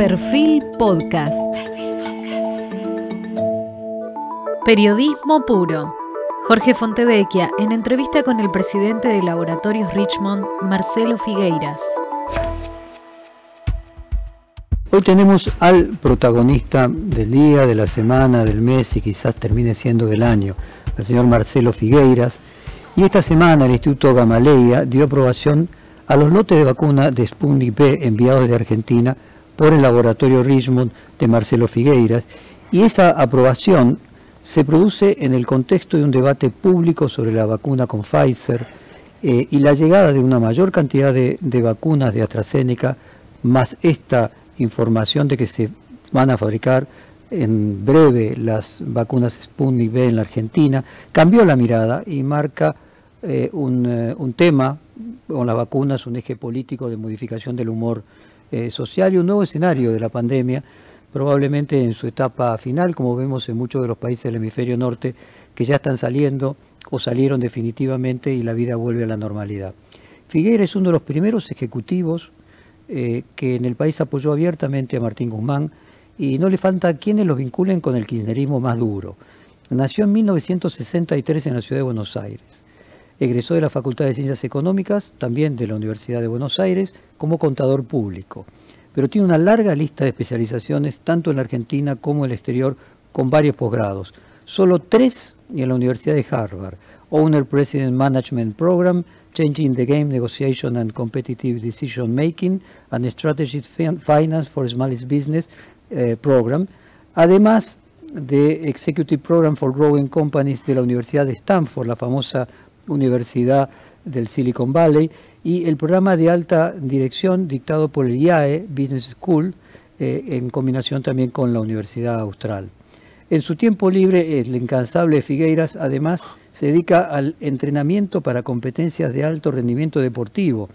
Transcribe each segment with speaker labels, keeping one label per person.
Speaker 1: Perfil Podcast. Periodismo puro. Jorge Fontevecchia en entrevista con el presidente de Laboratorios Richmond, Marcelo Figueiras.
Speaker 2: Hoy tenemos al protagonista del día, de la semana, del mes y quizás termine siendo del año, el señor Marcelo Figueiras. Y esta semana el Instituto Gamaleya dio aprobación a los lotes de vacuna de Sputnik B enviados de Argentina por el laboratorio Richmond de Marcelo Figueiras. Y esa aprobación se produce en el contexto de un debate público sobre la vacuna con Pfizer eh, y la llegada de una mayor cantidad de, vacunas de AstraZeneca, más esta información de que se van a fabricar en breve las vacunas Sputnik B en la Argentina, cambió la mirada y marca eh, un, eh, un, tema con las vacunas, un eje político de modificación del humor eh, social y un nuevo escenario de la pandemia, probablemente en su etapa final, como vemos en muchos de los países del hemisferio norte, que ya están saliendo o salieron definitivamente y la vida vuelve a la normalidad. Figueira es uno de los primeros ejecutivos eh, que en el país apoyó abiertamente a Martín Guzmán y no le falta quienes los vinculen con el kirchnerismo más duro. Nació en 1963 en la ciudad de Buenos Aires. Egresó de la Facultad de Ciencias Económicas, también de la Universidad de Buenos Aires, como contador público. Pero tiene una larga lista de especializaciones, tanto en la Argentina como en el exterior, con varios posgrados. Solo tres en la Universidad de Harvard. Owner President Management Program, Changing the Game Negotiation and Competitive Decision Making and Strategic Finance for Smallest Business eh, Program, además de Executive Program for Growing Companies de la Universidad de Stanford, la famosa Universidad del Silicon Valley, y el programa de alta dirección dictado por el IAE Business School, eh, en combinación también con la Universidad Austral. En su tiempo libre, el incansable Figueiras además se dedica al entrenamiento para competencias de alto rendimiento deportivo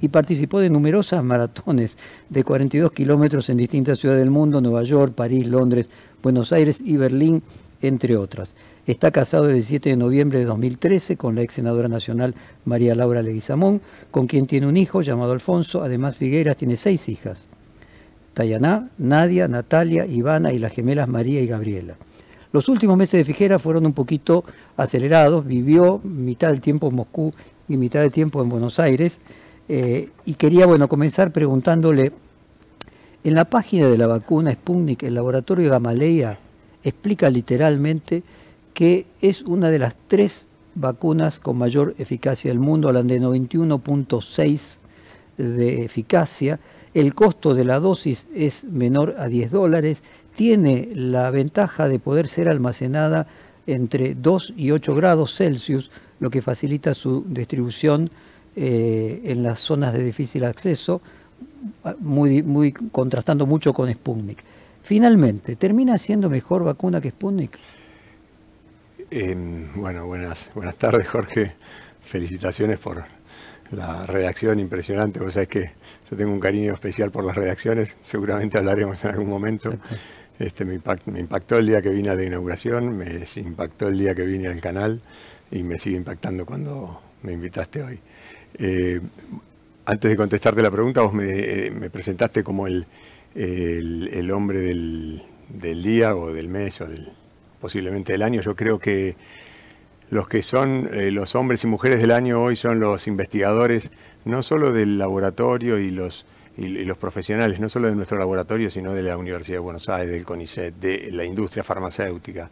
Speaker 2: y participó de numerosas maratones de 42 kilómetros en distintas ciudades del mundo, Nueva York, París, Londres, Buenos Aires y Berlín, entre otras. Está casado desde el 7 de noviembre de 2013 con la ex senadora nacional María Laura Leguizamón, con quien tiene un hijo llamado Alfonso. Además, Figueras tiene seis hijas. Tayaná, Nadia, Natalia, Ivana y las gemelas María y Gabriela. Los últimos meses de Figueras fueron un poquito acelerados, vivió mitad del tiempo en Moscú y mitad del tiempo en Buenos Aires, eh, y quería bueno, comenzar preguntándole, en la página de la vacuna Sputnik, el laboratorio Gamaleya explica literalmente que es una de las tres vacunas con mayor eficacia del mundo, hablan de 91.6 de eficacia, el costo de la dosis es menor a 10 dólares, tiene la ventaja de poder ser almacenada entre 2 y 8 grados Celsius, lo que facilita su distribución eh, en las zonas de difícil acceso, muy, muy, contrastando mucho con Sputnik. Finalmente, ¿termina siendo mejor vacuna que Sputnik?
Speaker 3: Eh, bueno, buenas, buenas tardes Jorge. Felicitaciones por la redacción impresionante. Vos sabés que yo tengo un cariño especial por las redacciones, seguramente hablaremos en algún momento. Este, me, impactó el día que vine a la inauguración, me impactó el día que vine al canal y me sigue impactando cuando me invitaste hoy. Eh, antes de contestarte la pregunta, vos me, eh, presentaste como el, el, hombre del, del, día o del mes o del, posiblemente del año. Yo creo que los que son eh, los hombres y mujeres del año hoy son los investigadores, no solo del laboratorio y los, y, los profesionales, no solo de nuestro laboratorio, sino de la Universidad de Buenos Aires, del CONICET, de la industria farmacéutica.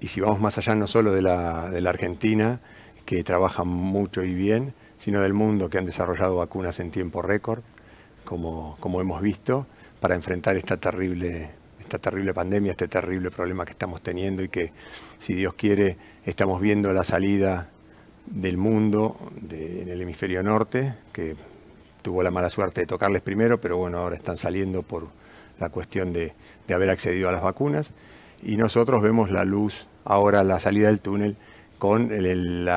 Speaker 3: Y si vamos más allá, no solo de la, de la Argentina, que trabaja mucho y bien, sino del mundo, que han desarrollado vacunas en tiempo récord, como, como hemos visto, para enfrentar esta terrible esta terrible pandemia, este terrible problema que estamos teniendo y que, si Dios quiere, estamos viendo la salida del mundo en el hemisferio norte, que tuvo la mala suerte de tocarles primero, pero bueno, ahora están saliendo por la cuestión de, haber accedido a las vacunas. Y nosotros vemos la luz, ahora la salida del túnel, con el,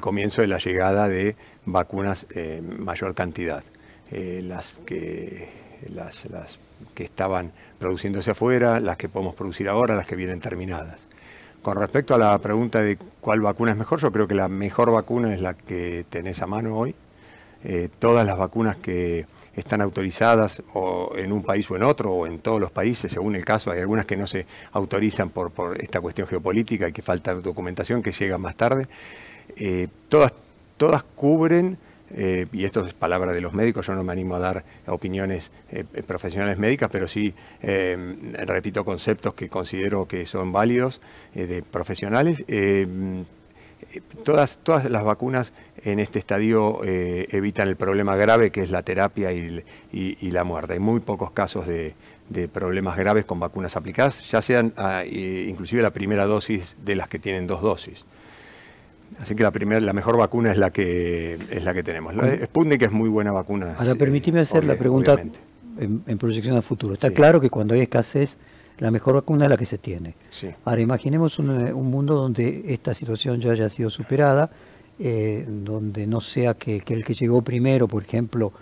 Speaker 3: comienzo de la llegada de vacunas en mayor cantidad. Eh, las que las que estaban produciéndose afuera, las que podemos producir ahora, las que vienen terminadas. Con respecto a la pregunta de cuál vacuna es mejor, yo creo que la mejor vacuna es la que tenés a mano hoy. Eh, todas las vacunas que están autorizadas o en un país o en otro, o en todos los países, según el caso. Hay algunas que no se autorizan por, esta cuestión geopolítica y que falta documentación que llega más tarde. Eh, todas, todas cubren eh, y esto es palabra de los médicos, yo no me animo a dar opiniones eh, profesionales médicas, pero sí repito conceptos que considero que son válidos de profesionales. todas, todas las vacunas en este estadio evitan el problema grave que es la terapia y, la muerte. Hay muy pocos casos de, problemas graves con vacunas aplicadas, ya sean ah, inclusive la primera dosis de las que tienen dos dosis. Así que la primera, la mejor vacuna es la que es la que tenemos. La Sputnik es muy buena vacuna.
Speaker 2: Ahora, permitime hacer la pregunta en, proyección al futuro. Está claro que cuando hay escasez, la mejor vacuna es la que se tiene. Ahora, imaginemos un, mundo donde esta situación ya haya sido superada, eh, donde no sea que, el que llegó primero, por ejemplo,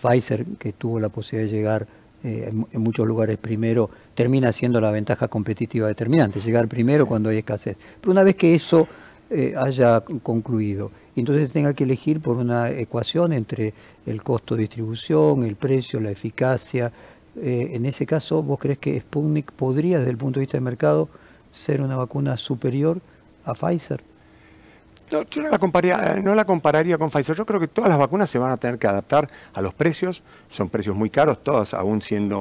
Speaker 2: Pfizer, que tuvo la posibilidad de llegar eh, en, en, muchos lugares primero, termina siendo la ventaja competitiva determinante, llegar primero cuando hay escasez. Pero una vez que eso eh, haya concluido. Entonces tenga que elegir por una ecuación entre el costo de distribución, el precio, la eficacia. Eh, en ese caso, ¿vos crees que Sputnik podría, desde el punto de vista del mercado, ser una vacuna superior a Pfizer?
Speaker 3: Yo no la, compararía, no la compararía con Pfizer. Yo creo que todas las vacunas se van a tener que adaptar a los precios. Son precios muy caros, todas aún siendo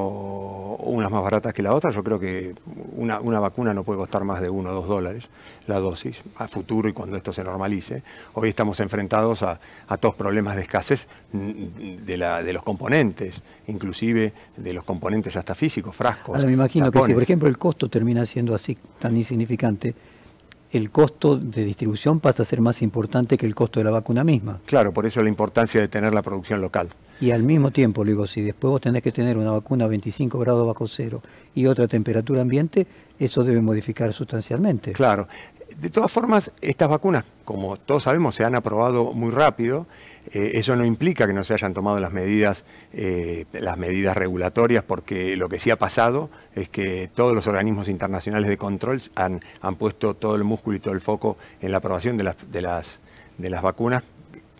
Speaker 3: unas más baratas que la otra. Yo creo que una, vacuna no puede costar más de uno o dos dólares la dosis a futuro y cuando esto se normalice. Hoy estamos enfrentados a, todos problemas de escasez de, la, de los componentes, inclusive de los componentes hasta físicos, frascos.
Speaker 2: Ahora me imagino que si, por ejemplo, el costo termina siendo así tan insignificante, el costo de distribución pasa a ser más importante que el costo de la vacuna misma.
Speaker 3: Claro, por eso la importancia de tener la producción local.
Speaker 2: Y al mismo tiempo, digo, si después vos tenés que tener una vacuna a 25 grados bajo cero y otra temperatura ambiente, eso debe modificar sustancialmente.
Speaker 3: Claro. De todas formas, estas vacunas, como todos sabemos, se han aprobado muy rápido eh, eso no implica que no se hayan tomado las medidas, eh, las medidas regulatorias, porque lo que sí ha pasado es que todos los organismos internacionales de control han, han puesto todo el músculo y todo el foco en la aprobación de las, de las, de las vacunas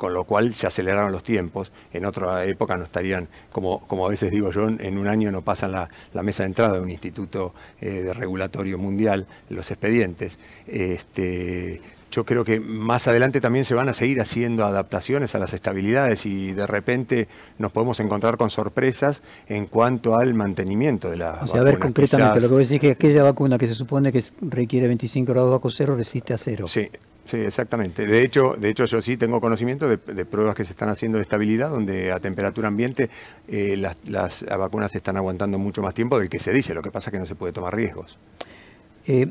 Speaker 3: con lo cual se aceleraron los tiempos. En otra época no estarían, como, como a veces digo yo, en un año no pasan la, la mesa de entrada de un instituto eh, de regulatorio mundial los expedientes. Este, yo creo que más adelante también se van a seguir haciendo adaptaciones a las estabilidades y de repente nos podemos encontrar con sorpresas en cuanto al mantenimiento de la
Speaker 2: o sea, a ver concretamente, lo que voy a decir es que aquella vacuna que se supone que requiere 25 grados bajo cero resiste a cero.
Speaker 3: Sí, Sí, exactamente. De hecho, de hecho yo sí tengo conocimiento de, pruebas que se están haciendo de estabilidad, donde a temperatura ambiente eh, las, vacunas están aguantando mucho más tiempo del que se dice. Lo que pasa es que no se puede tomar riesgos.
Speaker 2: Eh,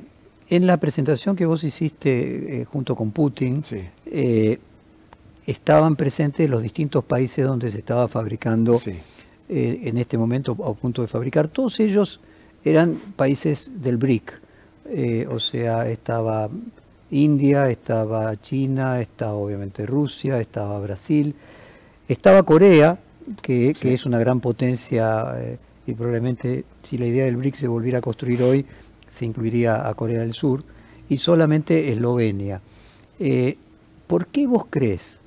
Speaker 2: en la presentación que vos hiciste eh, junto con Putin, eh, estaban presentes los distintos países donde se estaba fabricando eh, en este momento, a punto de fabricar. Todos ellos eran países del BRIC. o sea, estaba India, estaba China, estaba obviamente Rusia, estaba Brasil, estaba Corea, que, que es una gran potencia y probablemente si la idea del BRIC se volviera a construir hoy, se incluiría a Corea del Sur, y solamente Eslovenia. Eh, ¿Por qué vos crees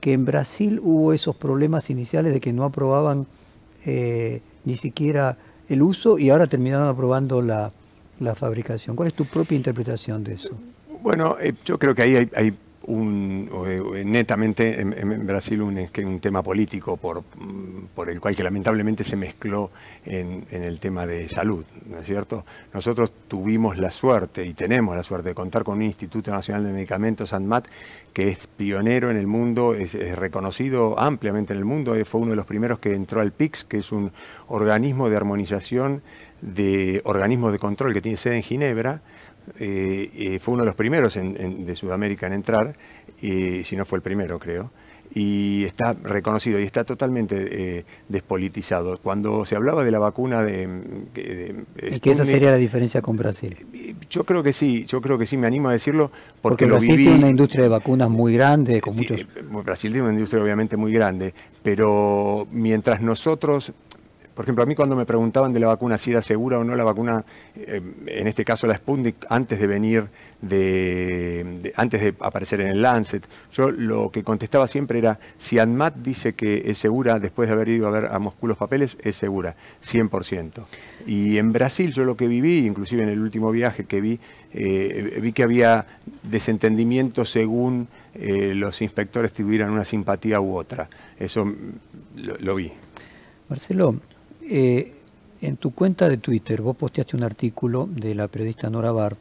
Speaker 2: que en Brasil hubo esos problemas iniciales de que no aprobaban eh, ni siquiera el uso y ahora terminaron aprobando la, fabricación? ¿Cuál es tu propia interpretación de eso?
Speaker 3: Bueno, eh, yo creo que ahí hay un, eh, netamente en, Brasil un, un, tema político por, por, el cual que lamentablemente se mezcló en, el tema de salud, ¿no es cierto? Nosotros tuvimos la suerte y tenemos la suerte de contar con un Instituto Nacional de Medicamentos, ANMAT, que es pionero en el mundo, es, reconocido ampliamente en el mundo, eh, fue uno de los primeros que entró al PIX, que es un organismo de armonización de organismos de control que tiene sede en Ginebra, eh, eh, fue uno de los primeros de Sudamérica en entrar, y, si no fue el primero creo, y está reconocido y está totalmente eh, despolitizado. Cuando se hablaba de la vacuna de...
Speaker 2: ¿Y que esa sería la diferencia con Brasil?
Speaker 3: Yo creo que sí, yo creo que sí, me animo a decirlo porque,
Speaker 2: porque Brasil tiene una industria de vacunas muy grande, con muchos...
Speaker 3: Brasil tiene una industria obviamente muy grande, pero mientras nosotros por ejemplo, a mí cuando me preguntaban de la vacuna si era segura o no la vacuna, eh, en este caso la Sputnik, antes de venir, de, antes de aparecer en el Lancet, yo lo que contestaba siempre era, si ANMAT dice que es segura, después de haber ido a ver a Moscú los papeles, es segura, 100%. Y en Brasil yo lo que viví, inclusive en el último viaje que vi, eh, vi que había desentendimiento según eh, los inspectores tuvieran una simpatía u otra. Eso lo, vi.
Speaker 2: Marcelo, eh, en tu cuenta de Twitter vos posteaste un artículo de la periodista Nora Bar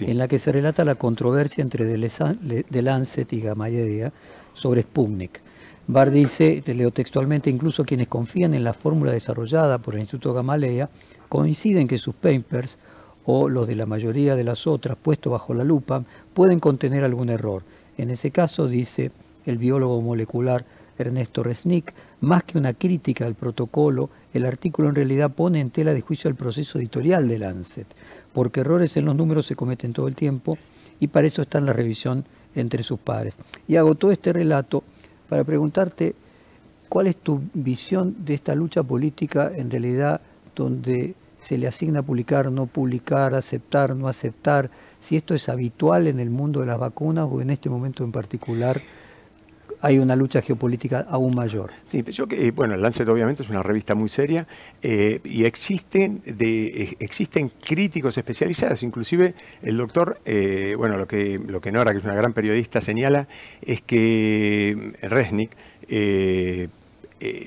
Speaker 2: en la que se relata la controversia entre The Lancet y Gamaleya sobre Sputnik. Bar dice, te leo textualmente, incluso quienes confían en la fórmula desarrollada por el Instituto Gamaleya coinciden que sus papers o los de la mayoría de las otras puestos bajo la lupa pueden contener algún error. En ese caso, dice el biólogo molecular Ernesto Resnick, más que una crítica al protocolo, el artículo en realidad pone en tela de juicio el proceso editorial de Lancet, porque errores en los números se cometen todo el tiempo y para eso está en la revisión entre sus pares. Y hago todo este relato para preguntarte cuál es tu visión de esta lucha política en realidad donde se le asigna publicar, no publicar, aceptar, no aceptar, si esto es habitual en el mundo de las vacunas o en este momento en particular hay una lucha geopolítica aún mayor.
Speaker 3: Sí, yo eh, bueno, el Lancet obviamente es una revista muy seria eh, y existen, eh, existen críticos especializados, inclusive el doctor, bueno, lo que, lo que Nora, que es una gran periodista, señala es que Resnick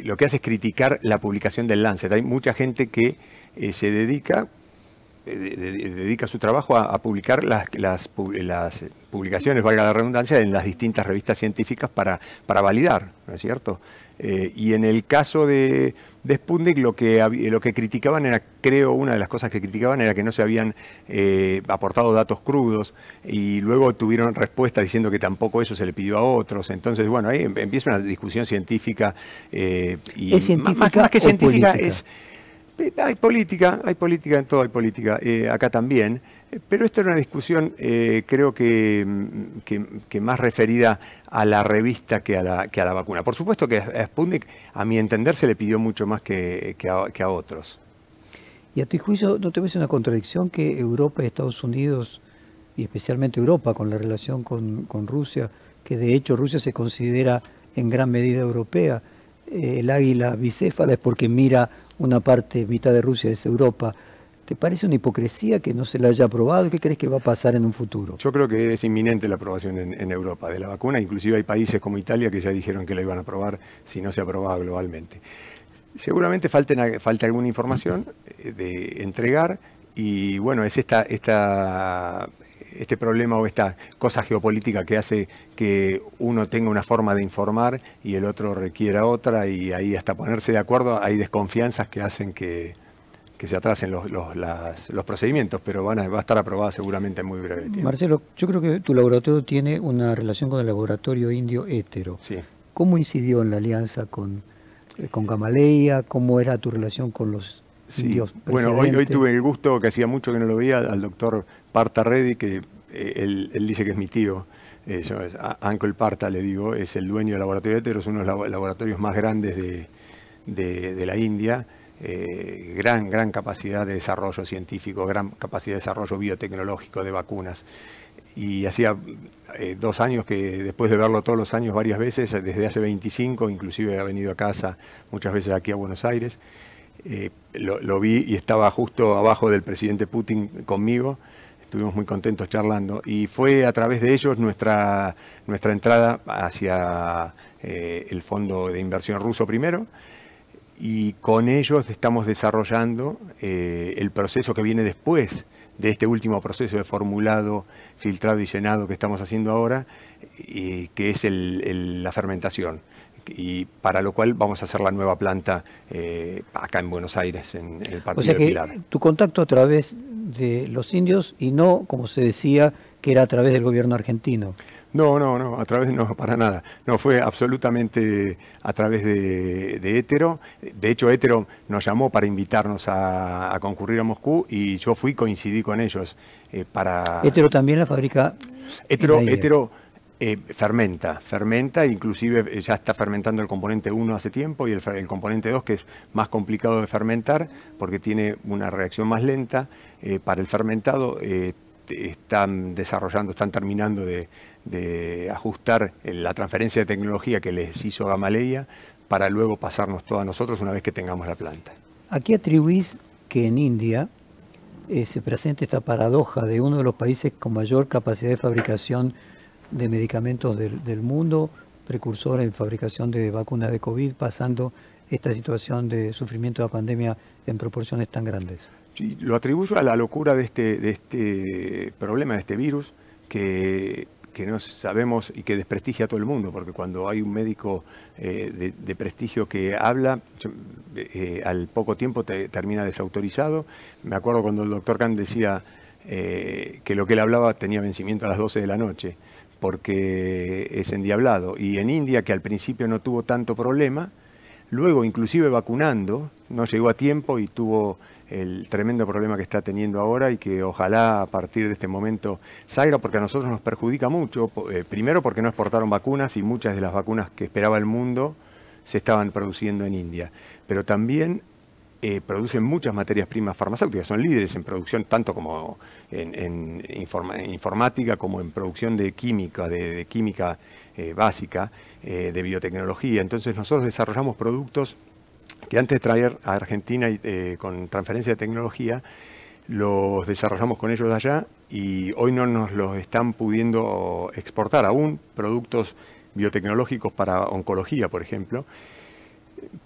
Speaker 3: lo que hace es criticar la publicación del Lancet. Hay mucha gente que se dedica dedica su trabajo a, publicar las, las, publicaciones, valga la redundancia, en las distintas revistas científicas para, para validar, ¿no es cierto? Eh, y en el caso de, de Sputnik lo que, lo que criticaban era, creo, una de las cosas que criticaban era que no se habían eh, aportado datos crudos y luego tuvieron respuesta diciendo que tampoco eso se le pidió a otros. Entonces, bueno, ahí em, empieza una discusión científica.
Speaker 2: Eh, y ¿Es científica más, que científica es
Speaker 3: eh, hay política, hay política en todo, hay política, eh, acá también, eh, pero esta era una discusión creo mm, que, que, más referida a la revista que a la, que a la vacuna. Por supuesto que a Sputnik, a mi entender, se le pidió mucho más que, a, otros.
Speaker 2: ¿Y a tu juicio no te ves una contradicción que Europa y Estados Unidos, y especialmente Europa con la relación con, con Rusia, que de hecho Rusia se considera en gran medida europea, el águila bicéfala es porque mira una parte, mitad de Rusia es Europa. ¿Te parece una hipocresía que no se la haya aprobado? ¿Qué crees que va a pasar en un futuro?
Speaker 3: Yo creo que es inminente la aprobación en, Europa de la vacuna. Inclusive hay países como Italia que ya dijeron que la iban a aprobar si no se aprobaba globalmente. Seguramente falten, falta alguna información eh, de entregar y bueno, es esta, esta este problema o esta cosa geopolítica que hace que uno tenga una forma de informar y el otro requiera otra y ahí hasta ponerse de acuerdo hay desconfianzas que hacen que, se atrasen los, los, procedimientos, pero van a, va a estar aprobada seguramente en muy breve tiempo.
Speaker 2: Marcelo, yo creo que tu laboratorio tiene una relación con el laboratorio indio hétero.
Speaker 3: Sí.
Speaker 2: ¿Cómo incidió en la alianza con, con Gamaleya? ¿Cómo era tu relación con los
Speaker 3: Bueno, hoy, hoy tuve el gusto, que hacía mucho que no lo veía, al doctor Parta Reddy, que eh, él, dice que es mi tío, eh, yo, Uncle Parta le digo, es el dueño del laboratorio de Etero, es uno de los laboratorios más grandes de, la India, eh, gran, gran capacidad de desarrollo científico, gran capacidad de desarrollo biotecnológico de vacunas. Y hacía dos años que después de verlo todos los años varias veces, desde hace 25, inclusive ha venido a casa muchas veces aquí a Buenos Aires, lo, lo, vi y estaba justo abajo del presidente Putin conmigo. Estuvimos muy contentos charlando. Y fue a través de ellos nuestra, nuestra entrada hacia eh, el fondo de inversión ruso primero. Y con ellos estamos desarrollando eh, el proceso que viene después de este último proceso de formulado, filtrado y llenado que estamos haciendo ahora, que es la fermentación y para lo cual vamos a hacer la nueva planta eh, acá en Buenos Aires, en, el Partido
Speaker 2: o sea que Tu contacto a través de los indios y no, como se decía, que era a través del gobierno argentino.
Speaker 3: No, no, no, a través no, para nada. No, fue absolutamente a través de, de. De hecho, Hétero nos llamó para invitarnos a, concurrir a Moscú y yo fui, coincidí con ellos eh, para...
Speaker 2: Hétero también la fábrica...
Speaker 3: Hétero Eh, fermenta, fermenta, inclusive eh, ya está fermentando el componente 1 hace tiempo y el, componente 2 que es más complicado de fermentar porque tiene una reacción más lenta. Eh, para el fermentado están desarrollando, están terminando de, ajustar la transferencia de tecnología que les hizo Gamaleya para luego pasarnos todo a nosotros una vez que tengamos la planta.
Speaker 2: ¿A qué atribuís que en India se presente esta paradoja de uno de los países con mayor capacidad de fabricación de medicamentos del, mundo, precursor en fabricación de vacunas de COVID, pasando esta situación de sufrimiento de la pandemia en proporciones tan grandes.
Speaker 3: Sí, lo atribuyo a la locura de este, de este problema, de este virus, que, no sabemos y que desprestigia a todo el mundo, porque cuando hay un médico eh, de, prestigio que habla, eh, al poco tiempo te, termina desautorizado. Me acuerdo cuando el doctor Khan decía eh, que lo que él hablaba tenía vencimiento a las 12 de la noche porque es endiablado. Y en India, que al principio no tuvo tanto problema, luego inclusive vacunando, no llegó a tiempo y tuvo el tremendo problema que está teniendo ahora y que ojalá a partir de este momento salga porque a nosotros nos perjudica mucho. Eh, primero porque no exportaron vacunas y muchas de las vacunas que esperaba el mundo se estaban produciendo en India. Pero también eh, producen muchas materias primas farmacéuticas, son líderes en producción tanto como en, informática como en producción de química, de, química eh, básica, eh, de biotecnología. Entonces nosotros desarrollamos productos que antes de traer a Argentina con transferencia de tecnología, los desarrollamos con ellos allá y hoy no nos los están pudiendo exportar aún, productos biotecnológicos para oncología, por ejemplo,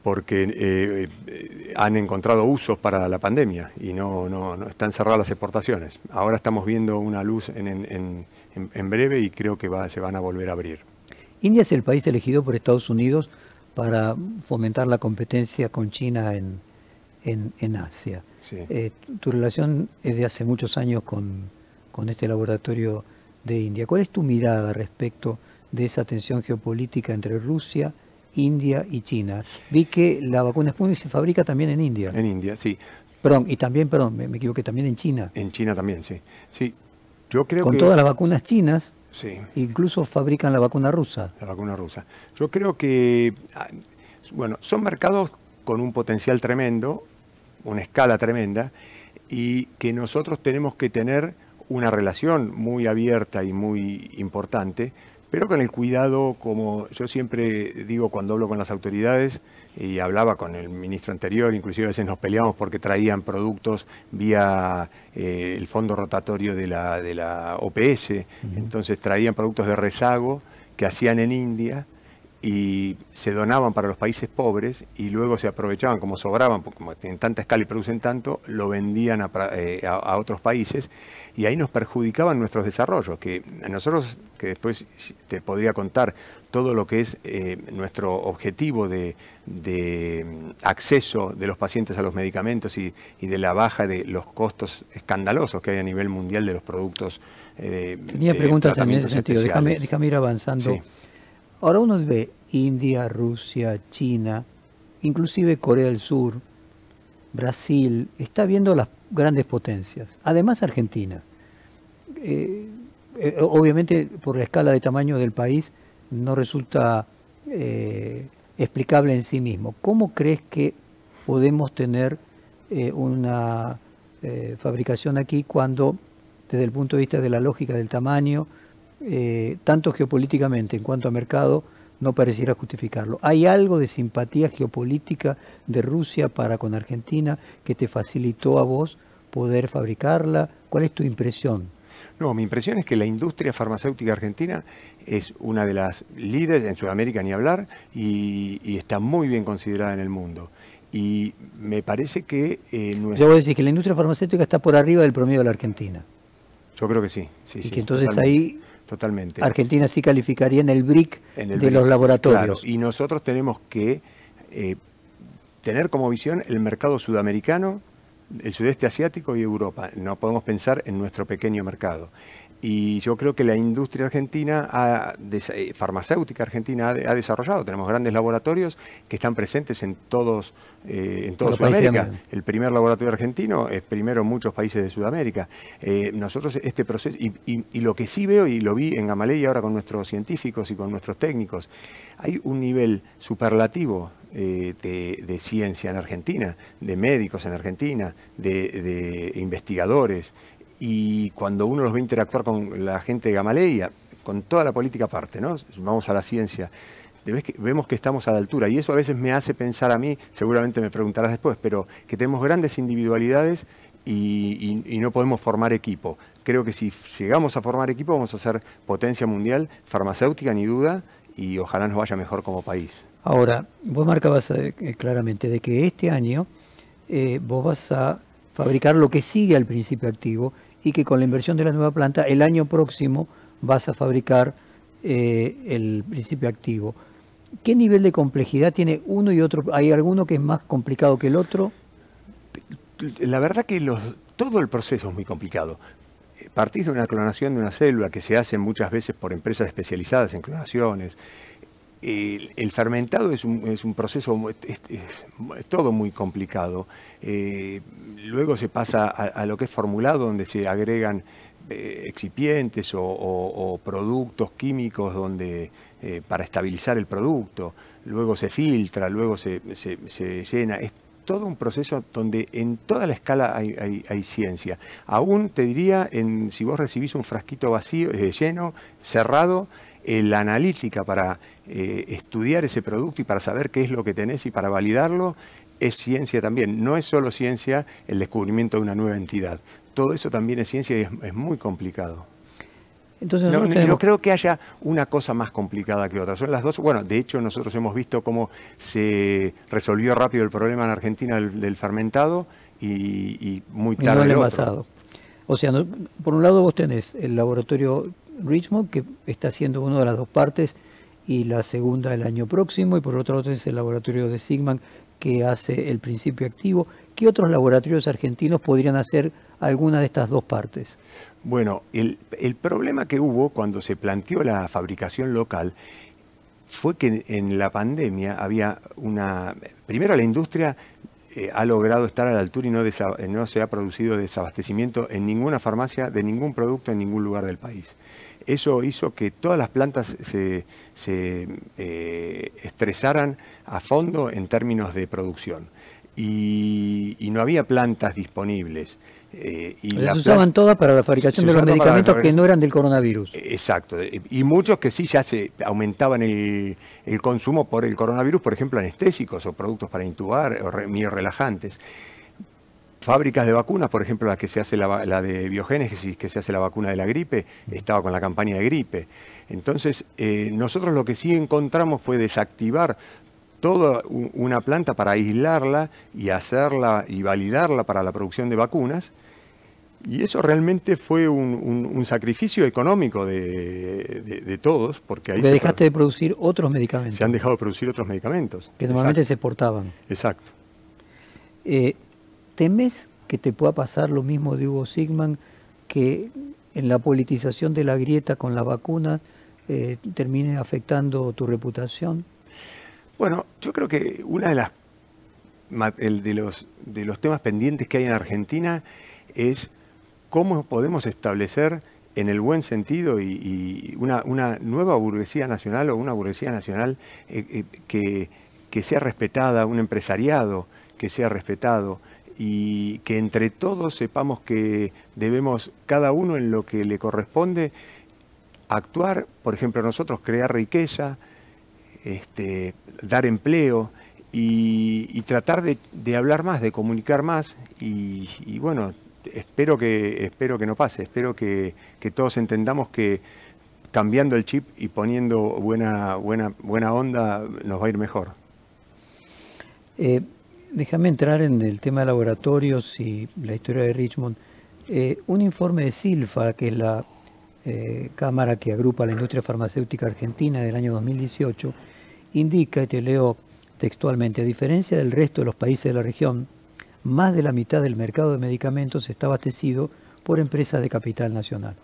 Speaker 3: porque eh, han encontrado usos para la pandemia y no, no, están cerradas las exportaciones. Ahora estamos viendo una luz en, breve y creo que se van a volver a abrir.
Speaker 2: India es el país elegido por Estados Unidos para fomentar la competencia con China en, Asia. Eh, tu relación es de hace muchos años con, con este laboratorio de India. ¿Cuál es tu mirada respecto de esa tensión geopolítica entre Rusia y India y China. Vi que la vacuna Sputnik se fabrica también en India.
Speaker 3: En India, sí.
Speaker 2: Perdón, y también, perdón, me, equivoqué, también en China.
Speaker 3: En China también, sí. Sí, yo creo
Speaker 2: Con todas las vacunas chinas, sí. incluso fabrican la vacuna rusa.
Speaker 3: La vacuna rusa. Yo creo que, ah, bueno, son mercados con un potencial tremendo, una escala tremenda, y que nosotros tenemos que tener una relación muy abierta y muy importante pero con el cuidado, como yo siempre digo cuando hablo con las autoridades, y hablaba con el ministro anterior, inclusive a veces nos peleamos porque traían productos vía eh, el fondo rotatorio de la, de la OPS, entonces traían productos de rezago que hacían en India y se donaban para los países pobres y luego se aprovechaban, como sobraban, como tienen tanta escala y producen tanto, lo vendían a, eh, otros países. Y ahí nos perjudicaban nuestros desarrollos, que nosotros, que después te podría contar todo lo que es eh, nuestro objetivo de, mm, acceso de los pacientes a los medicamentos y, de la baja de los costos escandalosos que hay a nivel mundial de los productos.
Speaker 2: Eh, Tenía preguntas en ese sentido, déjame, ir avanzando. Ahora uno ve India, Rusia, China, inclusive Corea del Sur, Brasil, está viendo las grandes potencias, además Argentina. Eh, eh, obviamente por la escala de tamaño del país no resulta eh, explicable en sí mismo. ¿Cómo crees que podemos tener una fabricación aquí cuando desde el punto de vista de la lógica del tamaño, eh, tanto geopolíticamente en cuanto a mercado, no pareciera justificarlo. ¿Hay algo de simpatía geopolítica de Rusia para con Argentina que te facilitó a vos poder fabricarla? ¿Cuál es tu impresión?
Speaker 3: No, mi impresión es que la industria farmacéutica argentina es una de las líderes en Sudamérica, ni hablar, y, está muy bien considerada en el mundo. Y me parece que...
Speaker 2: Eh, nuestra... Yo voy a decir que la industria farmacéutica está por arriba del promedio de la Argentina.
Speaker 3: Yo creo que sí. sí
Speaker 2: y que entonces ahí
Speaker 3: Totalmente.
Speaker 2: Argentina sí calificaría en el BRIC de los laboratorios.
Speaker 3: y nosotros tenemos que eh, tener como visión el mercado sudamericano, el sudeste asiático y Europa. No podemos pensar en nuestro pequeño mercado. Y yo creo que la industria argentina, eh, farmacéutica argentina, ha, desarrollado. Tenemos grandes laboratorios que están presentes en todos, eh, en toda Sudamérica. El primer laboratorio argentino es primero en muchos países de Sudamérica. Eh, nosotros este proceso, y, lo que sí veo, y lo vi en Gamaley ahora con nuestros científicos y con nuestros técnicos, hay un nivel superlativo de, ciencia en Argentina, de médicos en Argentina, de investigadores y cuando uno los ve interactuar con la gente de Gamaleya, con toda la política aparte, ¿no? Vamos a la ciencia, vemos que estamos a la altura y eso a veces me hace pensar a mí, seguramente me preguntarás después, pero que tenemos grandes individualidades y, no podemos formar equipo. Creo que si llegamos a formar equipo vamos a ser potencia mundial, farmacéutica ni duda, y ojalá nos vaya mejor como país.
Speaker 2: Ahora, vos marcabas eh, claramente de que este año eh, vos vas a fabricar lo que sigue al principio activo y que con la inversión de la nueva planta el año próximo vas a fabricar eh, el principio activo. ¿Qué nivel de complejidad tiene uno y otro? ¿Hay alguno que es más complicado que el otro?
Speaker 3: La verdad que todo el proceso es muy complicado. Partís de una clonación de una célula que se hace muchas veces por empresas especializadas en clonaciones. El, fermentado es un, proceso, es, todo muy complicado. Eh, luego se pasa a, lo que es formulado, donde se agregan eh, excipientes o, productos químicos donde, eh, para estabilizar el producto. Luego se filtra, luego se, llena. Es todo un proceso donde en toda la escala hay, ciencia. Aún te diría, en, si vos recibís un frasquito vacío, eh, lleno, cerrado, la analítica para estudiar ese producto y para saber qué es lo que tenés y para validarlo es ciencia también. No es solo ciencia el descubrimiento de una nueva entidad. Todo eso también es ciencia y es, muy complicado. Entonces no, creo que haya una cosa más complicada que otra. Son las dos. Bueno, de hecho nosotros hemos visto cómo se resolvió rápido el problema en Argentina del, fermentado y, muy tarde.
Speaker 2: el pasado. O sea, por un lado vos tenés el laboratorio Richmond que está siendo una de las dos partes y la segunda el año próximo y por otro lado tenés el laboratorio de Sigman que hace el principio activo. ¿Qué otros laboratorios argentinos podrían hacer alguna de estas dos partes?
Speaker 3: Bueno, el, problema que hubo cuando se planteó la fabricación local fue que en la pandemia había una... Primero la industria eh, ha logrado estar a la altura y no, no, se ha producido desabastecimiento en ninguna farmacia de ningún producto en ningún lugar del país. Eso hizo que todas las plantas se, eh, estresaran a fondo en términos de producción. Y, no había plantas disponibles.
Speaker 2: Eh, y se usaban todas para la fabricación de los medicamentos que no eran del coronavirus.
Speaker 3: Exacto. Y muchos que sí ya se aumentaban el, consumo por el coronavirus, por ejemplo, anestésicos o productos para intubar o relajantes fábricas de vacunas, por ejemplo, la que se hace la, de biogénesis, que se hace la vacuna de la gripe, estaba con la campaña de gripe. Entonces, eh, nosotros lo que sí encontramos fue desactivar toda una planta para aislarla y hacerla y validarla para la producción de vacunas. Y eso realmente fue un, sacrificio económico de, todos, porque ahí...
Speaker 2: se dejaste de producir otros medicamentos.
Speaker 3: Se han dejado de producir otros medicamentos.
Speaker 2: Que normalmente se exportaban.
Speaker 3: Exacto.
Speaker 2: Eh, ¿Temes que te pueda pasar lo mismo de Hugo Sigman, que en la politización de la grieta con la vacuna eh, termine afectando tu reputación?
Speaker 3: Bueno, yo creo que una de las de los, de los temas pendientes que hay en Argentina es cómo podemos establecer en el buen sentido y, una, nueva burguesía nacional o una burguesía nacional eh, eh, que, que, sea respetada, un empresariado que sea respetado, y que entre todos sepamos que debemos, cada uno en lo que le corresponde, actuar, por ejemplo, nosotros crear riqueza, este, dar empleo y, tratar de, hablar más, de comunicar más y, bueno, espero que, espero que no pase, espero que, todos entendamos que cambiando el chip y poniendo buena, buena, buena onda nos va a ir mejor.
Speaker 2: Eh, Déjame entrar en el tema de laboratorios y la historia de Richmond. Eh, un informe de SILFA, que es la eh, cámara que agrupa la industria farmacéutica argentina del año 2018, indica, y te leo textualmente, a diferencia del resto de los países de la región, más de la mitad del mercado de medicamentos está abastecido por empresas de capital nacional.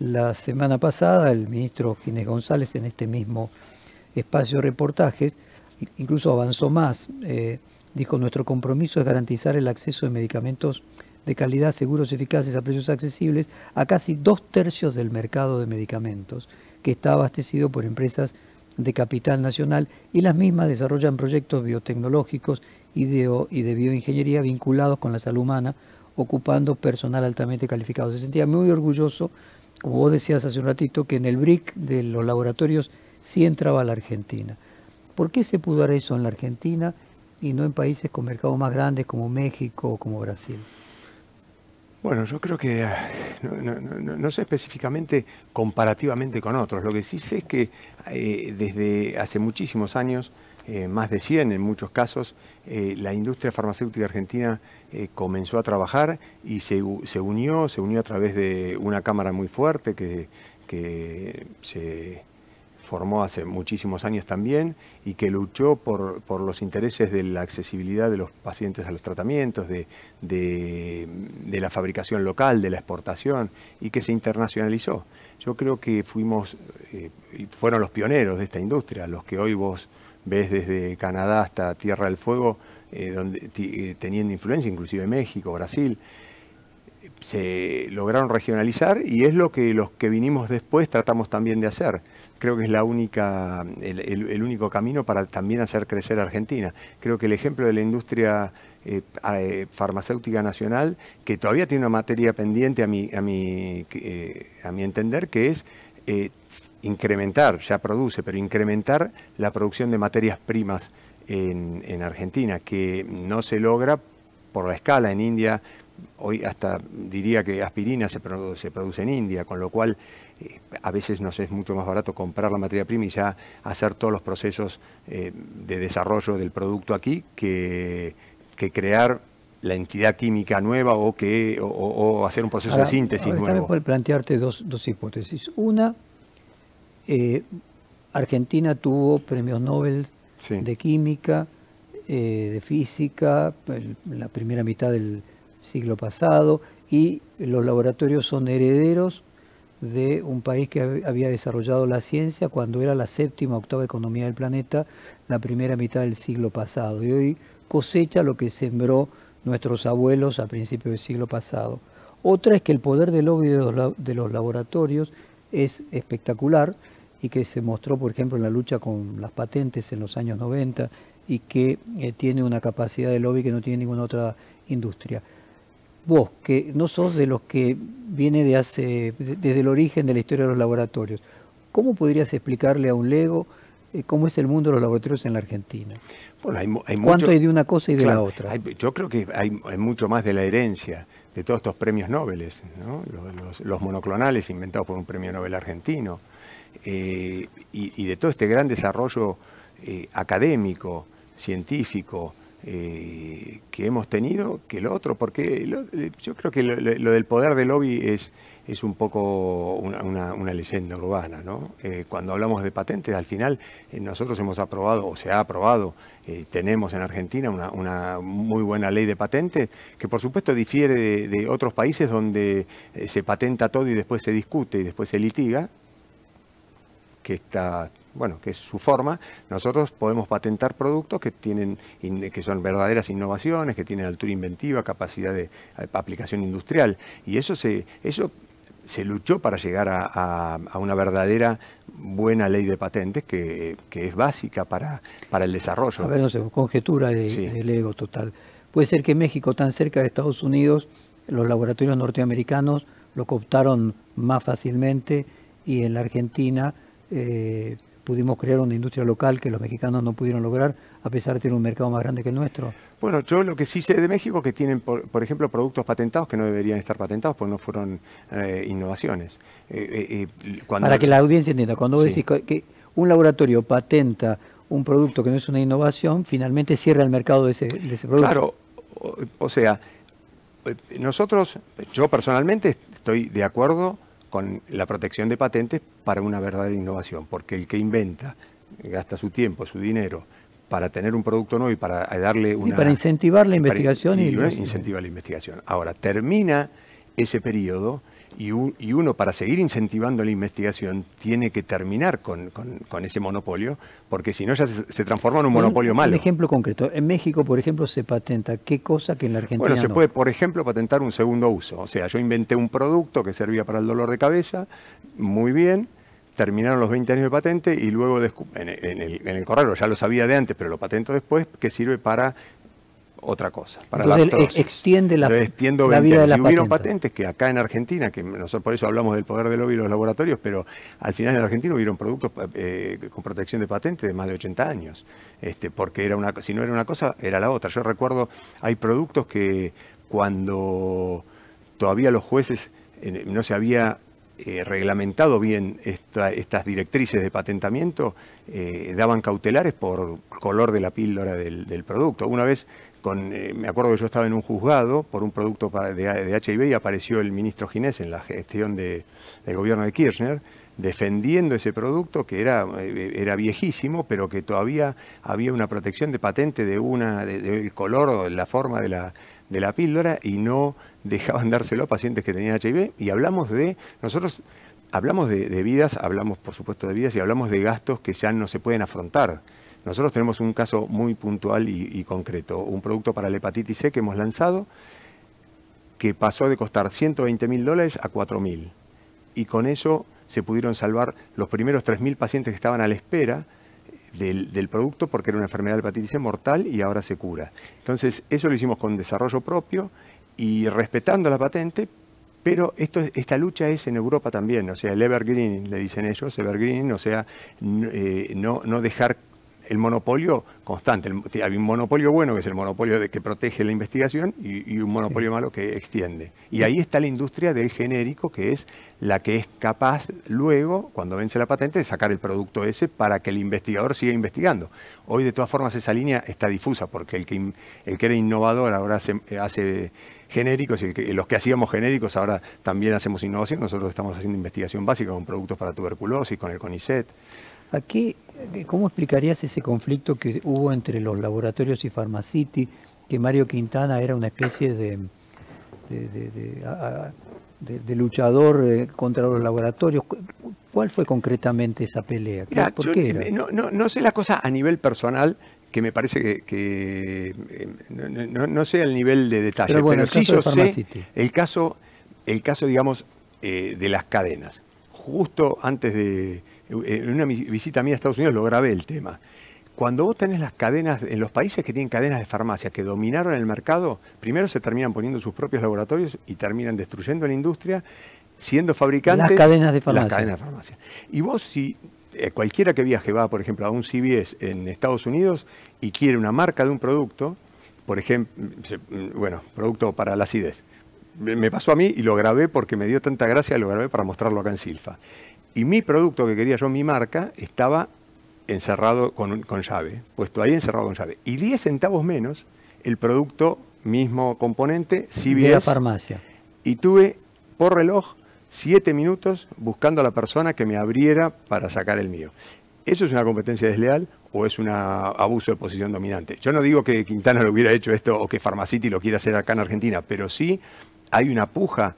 Speaker 2: La semana pasada el ministro Ginés González en este mismo espacio de reportajes incluso avanzó más. Eh, dijo, nuestro compromiso es garantizar el acceso de medicamentos de calidad, seguros, eficaces, a precios accesibles, a casi dos tercios del mercado de medicamentos, que está abastecido por empresas de capital nacional y las mismas desarrollan proyectos biotecnológicos y de, bioingeniería vinculados con la salud humana, ocupando personal altamente calificado. Se sentía muy orgulloso, como vos decías hace un ratito, que en el BRIC de los laboratorios sí entraba la Argentina. ¿Por qué se pudo dar eso en la Argentina y no en países con mercados más grandes como México o como Brasil?
Speaker 3: Bueno, yo creo que eh, no, sé específicamente comparativamente con otros. Lo que sí sé es que eh, desde hace muchísimos años, eh, más de 100 en muchos casos, la industria farmacéutica argentina comenzó a trabajar y se, se, unió, se unió a través de una cámara muy fuerte que, que se formó hace muchísimos años también y que luchó por, los intereses de la accesibilidad de los pacientes a los tratamientos, de, la fabricación local, de la exportación y que se internacionalizó. Yo creo que fuimos, eh, fueron los pioneros de esta industria, los que hoy vos ves desde Canadá hasta Tierra del Fuego, eh, eh, teniendo influencia, inclusive México, Brasil se lograron regionalizar y es lo que los que vinimos después tratamos también de hacer creo que es la única, el, único camino para también hacer crecer Argentina. Creo que el ejemplo de la industria eh, eh, farmacéutica nacional, que todavía tiene una materia pendiente a mi, a mi, eh, a mi entender, que es incrementar, ya produce, pero incrementar la producción de materias primas en, en Argentina, que no se logra por la escala en India hoy hasta diría que aspirina se produce, en India, con lo cual eh, a veces nos es mucho más barato comprar la materia prima y ya hacer todos los procesos eh, de desarrollo del producto aquí que, crear la entidad química nueva o que o, hacer un proceso de síntesis nuevo.
Speaker 2: Puedo plantearte dos, hipótesis. Una, eh, Argentina tuvo premios Nobel de química, de física, en la primera mitad del siglo pasado y los laboratorios son herederos de un país que había desarrollado la ciencia cuando era la séptima octava economía del planeta, la primera mitad del siglo pasado. Y hoy cosecha lo que sembró nuestros abuelos a principios del siglo pasado. Otra es que el poder del lobby de los, laboratorios es espectacular y que se mostró, por ejemplo, en la lucha con las patentes en los años 90 y que eh, tiene una capacidad de lobby que no tiene ninguna otra industria vos, que no sos de los que viene de hace, desde el origen de la historia de los laboratorios, ¿cómo podrías explicarle a un lego eh, cómo es el mundo de los laboratorios en la Argentina? Bueno, hay, ¿Cuánto hay de una cosa y de la otra?
Speaker 3: yo creo que hay, mucho más de la herencia de todos estos premios Nobel, los, monoclonales inventados por un premio Nobel argentino, eh, y, de todo este gran desarrollo eh, académico, científico, eh, que hemos tenido que lo otro, porque yo creo que lo, del poder del lobby es, es un poco una, leyenda urbana. ¿no? Eh, cuando hablamos de patentes, al final eh, nosotros hemos aprobado, o se ha aprobado, tenemos en Argentina una, muy buena ley de patentes, que por supuesto difiere de otros países donde se patenta todo y después se discute y después se litiga, que está bueno, que es su forma, nosotros podemos patentar productos que tienen que son verdaderas innovaciones, que tienen altura inventiva, capacidad de, aplicación industrial. Y eso se, eso se luchó para llegar a, una verdadera buena ley de patentes que, es básica para, para, el desarrollo.
Speaker 2: A ver, no sé, conjetura de, del ego total. Puede ser que México, tan cerca de Estados Unidos, los laboratorios norteamericanos lo cooptaron más fácilmente y en la Argentina eh, pudimos crear una industria local que los mexicanos no pudieron lograr, a pesar de tener un mercado más grande que el nuestro?
Speaker 3: Bueno, yo lo que sí sé de México es que tienen, por, ejemplo, productos patentados que no deberían estar patentados porque no fueron eh, innovaciones.
Speaker 2: Eh, eh, Para que la audiencia entienda, cuando vos decís que un laboratorio patenta un producto que no es una innovación, finalmente cierra el mercado de ese, producto.
Speaker 3: Claro, o sea, nosotros, yo personalmente estoy de acuerdo con la protección de patentes para una verdadera innovación, porque el que inventa, gasta su tiempo, su dinero, para tener un producto nuevo y para darle una...
Speaker 2: para incentivar la investigación y...
Speaker 3: y incentivar la investigación. Ahora, termina ese periodo y, uno para seguir incentivando la investigación tiene que terminar con, ese monopolio, porque si no ya se, transforma en un monopolio malo.
Speaker 2: Un ejemplo concreto, en México, por ejemplo, se patenta qué cosa que en la Argentina
Speaker 3: Bueno, se puede, por ejemplo, patentar un segundo uso. O sea, yo inventé un producto que servía para el dolor de cabeza, muy bien, terminaron los 20 años de patente y luego en, el, en el correo, ya lo sabía de antes, pero lo patento después, que sirve para otra cosa. Para
Speaker 2: Entonces, extiende la, la vida de la
Speaker 3: y hubieron patentes que acá en Argentina, que nosotros por eso hablamos del poder del lobby y los laboratorios, pero al final en Argentina hubieron productos eh, con protección de patente de más de 80 años, este, porque era una, si no era una cosa, era la otra. Yo recuerdo, hay productos que cuando todavía los jueces eh, no se había eh, reglamentado bien estas directrices de patentamiento, daban cautelares por color de la píldora del, del producto. Una vez eh, me acuerdo que yo estaba en un juzgado por un producto de, HIV y apareció el ministro Ginés en la gestión del gobierno de Kirchner defendiendo ese producto que era, eh, viejísimo, pero que todavía había una protección de patente de una del color o la forma de la, de la píldora y no dejaban dárselo a pacientes que tenían HIV. Y hablamos de, nosotros hablamos de vidas, hablamos por supuesto de vidas y hablamos de gastos que ya no se pueden afrontar. Nosotros tenemos un caso muy puntual y, concreto, un producto para la hepatitis C que hemos lanzado que pasó de costar 120 mil dólares a 4 mil. Y con eso se pudieron salvar los primeros 3.000 pacientes que estaban a la espera del, producto porque era una enfermedad de hepatitis C mortal y ahora se cura. Entonces, eso lo hicimos con desarrollo propio y respetando la patente, pero esta lucha es en Europa también, o sea, el evergreen, le dicen ellos, evergreen, o sea, eh, no dejar el monopolio constante. hay un monopolio bueno, que es el monopolio de que protege la investigación, y, un monopolio malo que extiende. Y ahí está la industria del genérico, que es la que es capaz luego, cuando vence la patente, de sacar el producto ese para que el investigador siga investigando. Hoy, de todas formas, esa línea está difusa, porque el que, el que era innovador ahora hace, genéricos y los que hacíamos genéricos ahora también hacemos innovación. Nosotros estamos haciendo investigación básica con productos para tuberculosis, con el CONICET.
Speaker 2: Aquí, ¿cómo explicarías ese conflicto que hubo entre los laboratorios y Pharmacity, que Mario Quintana era una especie de, de, luchador eh, contra los laboratorios? ¿Cuál fue concretamente esa pelea?
Speaker 3: ¿Por qué era? No, no, no, sé la cosa a nivel personal, que me parece que, eh, no, sé el nivel de detalle, pero, bueno, sí yo sé el caso, el caso, digamos, eh, de las cadenas. Justo antes de, en una visita mía a Estados Unidos lo grabé el tema. Cuando vos tenés las cadenas, en los países que tienen cadenas de farmacia que dominaron el mercado, primero se terminan poniendo sus propios laboratorios y terminan destruyendo la industria, siendo fabricantes.
Speaker 2: Las cadenas de farmacia.
Speaker 3: Las cadenas de farmacia. Y vos, si eh, cualquiera que viaje va, por ejemplo, a un CVS en Estados Unidos y quiere una marca de un producto, por ejemplo, bueno, producto para la acidez. Me pasó a mí y lo grabé porque me dio tanta gracia, lo grabé para mostrarlo acá en Silfa. Y mi producto que quería yo, mi marca, estaba encerrado con, llave, puesto ahí encerrado con llave. Y 10 centavos menos el producto, mismo componente, CBS.
Speaker 2: la farmacia.
Speaker 3: Y tuve por reloj 7 minutos buscando a la persona que me abriera para sacar el mío. ¿Eso es una competencia desleal o es un abuso de posición dominante? Yo no digo que Quintana lo hubiera hecho esto o que Pharmacity lo quiera hacer acá en Argentina, pero sí hay una puja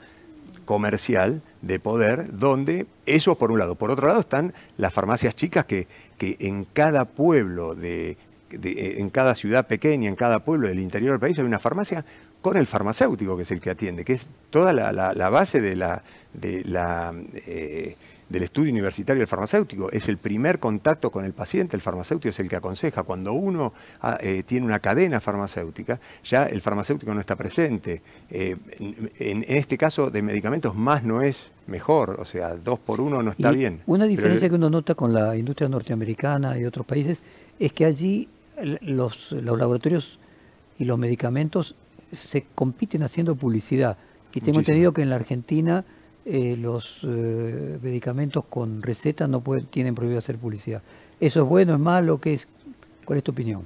Speaker 3: comercial de poder, donde eso por un lado. Por otro lado están las farmacias chicas que, que en cada pueblo, de, en cada ciudad pequeña, en cada pueblo del interior del país hay una farmacia con el farmacéutico que es el que atiende, que es toda la, la, base de la, de la eh, del estudio universitario del farmacéutico. Es el primer contacto con el paciente, el farmacéutico es el que aconseja. Cuando uno ah, eh, tiene una cadena farmacéutica, ya el farmacéutico no está presente. Eh, en, este caso de medicamentos más no es mejor, o sea, dos por uno no está bien.
Speaker 2: Una diferencia que uno nota con la industria norteamericana y otros países es que allí los, los laboratorios y los medicamentos se compiten haciendo publicidad. Y tengo entendido que en la Argentina eh, los eh, medicamentos con receta no pueden, tienen prohibido hacer publicidad. ¿Eso es bueno, es malo? ¿Qué es? ¿Cuál es tu opinión?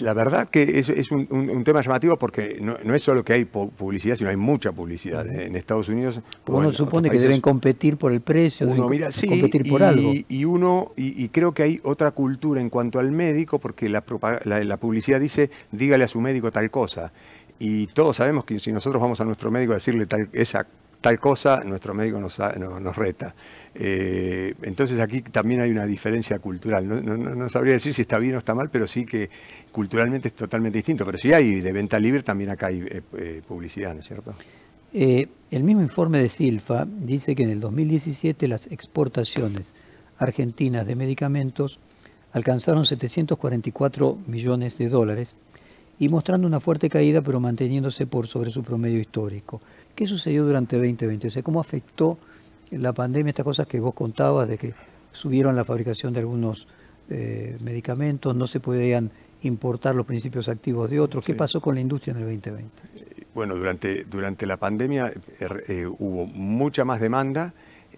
Speaker 3: La verdad que es, un, tema llamativo porque no, es solo que hay publicidad, sino hay mucha publicidad. En Estados Unidos...
Speaker 2: Uno supone que deben competir por el precio,
Speaker 3: uno,
Speaker 2: deben
Speaker 3: competir por algo. Y uno, y, creo que hay otra cultura en cuanto al médico, porque la, la publicidad dice, dígale a su médico tal cosa. Y todos sabemos que si nosotros vamos a nuestro médico a decirle tal, esa tal cosa, nuestro médico nos, reta. Eh, entonces aquí también hay una diferencia cultural. No, sabría decir si está bien o está mal, pero sí que culturalmente es totalmente distinto. Pero si hay de venta libre, también acá hay eh, eh, publicidad, ¿no es cierto?
Speaker 2: el mismo informe de Silfa dice que en el 2017 las exportaciones argentinas de medicamentos alcanzaron 744 millones de dólares y mostrando una fuerte caída pero manteniéndose por sobre su promedio histórico. ¿Qué sucedió durante 2020? O sea, ¿cómo afectó la pandemia estas cosas que vos contabas de que subieron la fabricación de algunos eh, medicamentos, no se podían importar los principios activos de otros? ¿Qué pasó con la industria en el 2020?
Speaker 3: Bueno, durante, durante la pandemia eh, eh, hubo mucha más demanda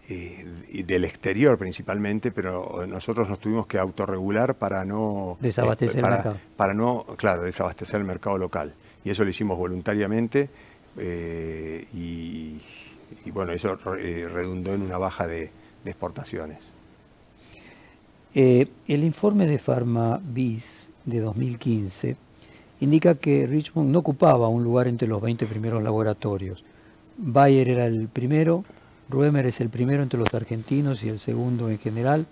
Speaker 3: y del exterior principalmente, pero nosotros nos tuvimos que autorregular para no
Speaker 2: desabastecer el mercado.
Speaker 3: Para no, claro, desabastecer el mercado local. Y eso lo hicimos voluntariamente eh, y, bueno, eso eh, redundó en una baja de, exportaciones.
Speaker 2: Eh, el informe de PharmaBiz de 2015 indica que Richmond no ocupaba un lugar entre los 20 primeros laboratorios. Bayer era el primero, Ruemer es el primero entre los argentinos y el segundo en general,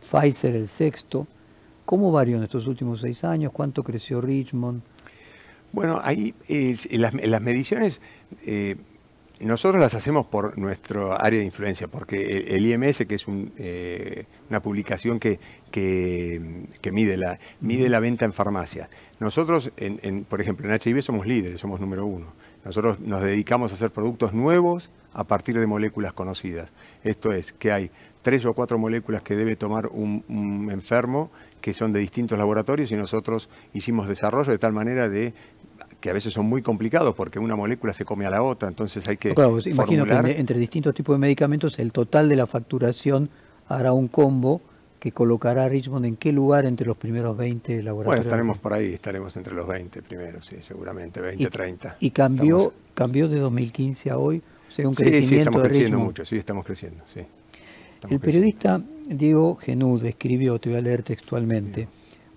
Speaker 2: Pfizer el sexto. ¿Cómo varió en estos últimos seis años? ¿Cuánto creció Richmond?
Speaker 3: Bueno, ahí en, las, mediciones eh, nosotros las hacemos por nuestro área de influencia, porque el, IMS, que es eh, una publicación que, que, mide, la, mide la venta en farmacia. Nosotros, por ejemplo, en HIV somos líderes, somos número uno. Nosotros nos dedicamos a hacer productos nuevos a partir de moléculas conocidas. Esto es, que hay tres o cuatro moléculas que debe tomar un, enfermo que son de distintos laboratorios y nosotros hicimos desarrollo de tal manera de que a veces son muy complicados porque una molécula se come a la otra, entonces hay que...
Speaker 2: Claro, imagino que entre distintos tipos de medicamentos el total de la facturación hará un combo que colocará a Richmond en qué lugar entre los primeros 20 laboratorios.
Speaker 3: Bueno, estaremos por ahí, estaremos entre los 20 primeros, sí, seguramente, 20, 30.
Speaker 2: ¿Y cambió, cambió de 2015 a hoy?
Speaker 3: Un crecimiento sí, estamos creciendo mucho, sí, estamos creciendo, sí.
Speaker 2: el periodista Diego Genud escribió, te voy a leer textualmente,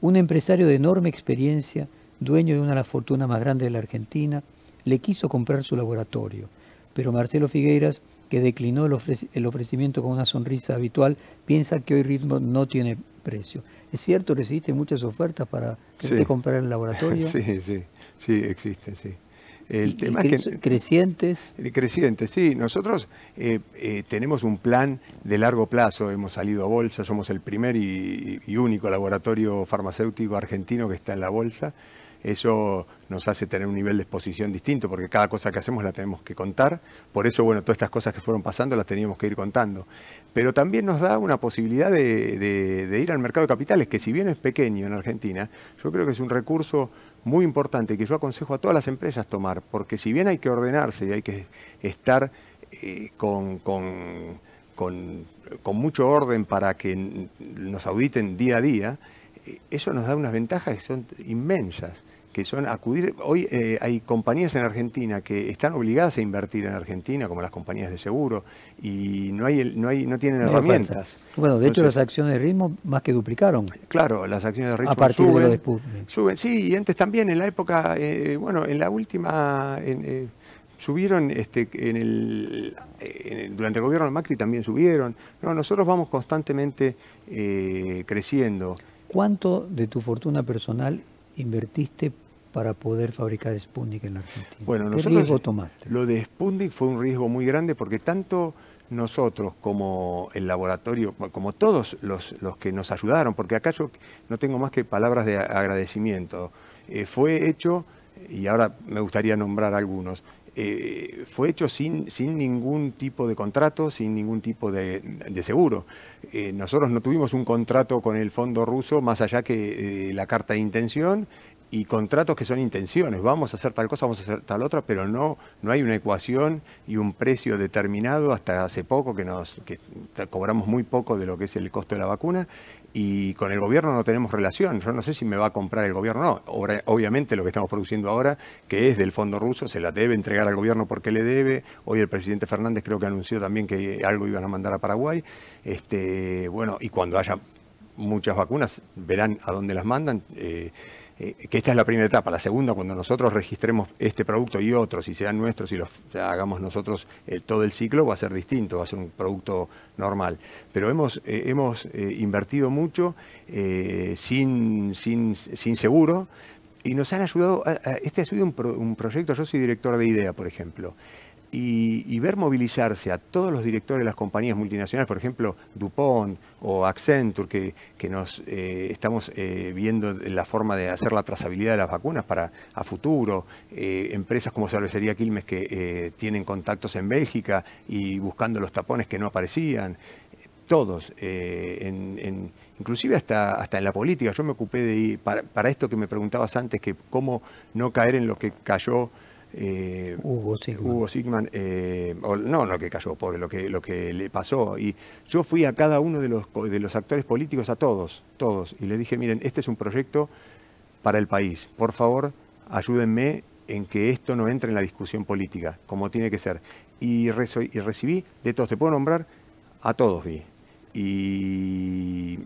Speaker 2: un empresario de enorme experiencia, dueño de una de las fortunas más grandes de la Argentina, le quiso comprar su laboratorio, pero Marcelo Figueiras, que declinó el, ofrecimiento con una sonrisa habitual, piensa que hoy Ritmo no tiene precio. ¿Es cierto? ¿Recibiste muchas ofertas para que te comprara el laboratorio?
Speaker 3: Sí, sí, sí, existe, sí.
Speaker 2: El tema que, crecientes.
Speaker 3: Crecientes, sí. Nosotros eh, eh, tenemos un plan de largo plazo. Hemos salido a bolsa, somos el primer y, único laboratorio farmacéutico argentino que está en la bolsa. Eso nos hace tener un nivel de exposición distinto porque cada cosa que hacemos la tenemos que contar. Por eso, bueno, todas estas cosas que fueron pasando las teníamos que ir contando. Pero también nos da una posibilidad de, de ir al mercado de capitales, que si bien es pequeño en Argentina, yo creo que es un recurso muy importante que yo aconsejo a todas las empresas tomar, porque si bien hay que ordenarse y hay que estar eh, con, con, mucho orden para que nos auditen día a día, eh, eso nos da unas ventajas que son inmensas que son acudir. Hoy eh, hay compañías en Argentina que están obligadas a invertir en Argentina, como las compañías de seguro, y no hay, no hay, no tienen herramientas.
Speaker 2: Bueno, de hecho las acciones de ritmo más que duplicaron.
Speaker 3: Claro, las acciones de ritmo
Speaker 2: a partir
Speaker 3: suben,
Speaker 2: de lo
Speaker 3: suben, sí, y antes también en la época, eh, bueno, en la última. Eh, subieron este, en el, durante el gobierno de Macri también subieron. No, nosotros vamos constantemente creciendo.
Speaker 2: ¿Cuánto de tu fortuna personal invertiste para poder fabricar Sputnik en la Argentina?
Speaker 3: Bueno, ¿Qué riesgo tomaste? Lo de Sputnik fue un riesgo muy grande porque tanto nosotros como el laboratorio, como todos los, los que nos ayudaron, porque acá yo no tengo más que palabras de agradecimiento, eh, fue hecho, y ahora me gustaría nombrar algunos, eh, fue hecho sin, sin ningún tipo de contrato, sin ningún tipo de, seguro. Eh, nosotros no tuvimos un contrato con el fondo ruso más allá que la carta de intención y contratos que son intenciones, vamos a hacer tal cosa, vamos a hacer tal otra, pero no, no hay una ecuación y un precio determinado hasta hace poco que nos que cobramos muy poco de lo que es el costo de la vacuna y con el gobierno no tenemos relación. Yo no sé si me va a comprar el gobierno no. Obviamente lo que estamos produciendo ahora, que es del fondo ruso, se la debe entregar al gobierno porque le debe. Hoy el presidente Fernández creo que anunció también que algo iban a mandar a Paraguay. Este, bueno, y cuando haya muchas vacunas verán a dónde las mandan. Eh, eh, que esta es la primera etapa. La segunda, cuando nosotros registremos este producto y otros, y sean nuestros y los hagamos nosotros eh, todo el ciclo, va a ser distinto, va a ser un producto normal. Pero hemos, eh, hemos invertido mucho sin, sin, sin seguro y nos han ayudado, este ha sido un, un proyecto, yo soy director de IDEA, por ejemplo, y, ver movilizarse a todos los directores de las compañías multinacionales, por ejemplo, DuPont o Accenture, que, que nos eh, estamos eh, viendo la forma de hacer la trazabilidad de las vacunas para a futuro, eh, empresas como Cervecería Quilmes que tienen contactos en Bélgica y buscando los tapones que no aparecían, todos, inclusive hasta, hasta en la política. Yo me ocupé de, para, para esto que me preguntabas antes, que cómo no caer en lo que cayó
Speaker 2: eh, Hugo
Speaker 3: Sigman. Eh, no, no que cayó, pobre, lo que, lo que le pasó. Y yo fui a cada uno de los, de los actores políticos, a todos, todos, y les dije, miren, este es un proyecto para el país. Por favor, ayúdenme en que esto no entre en la discusión política, como tiene que ser. Y, y recibí de todos, te puedo nombrar, a todos vi. Y,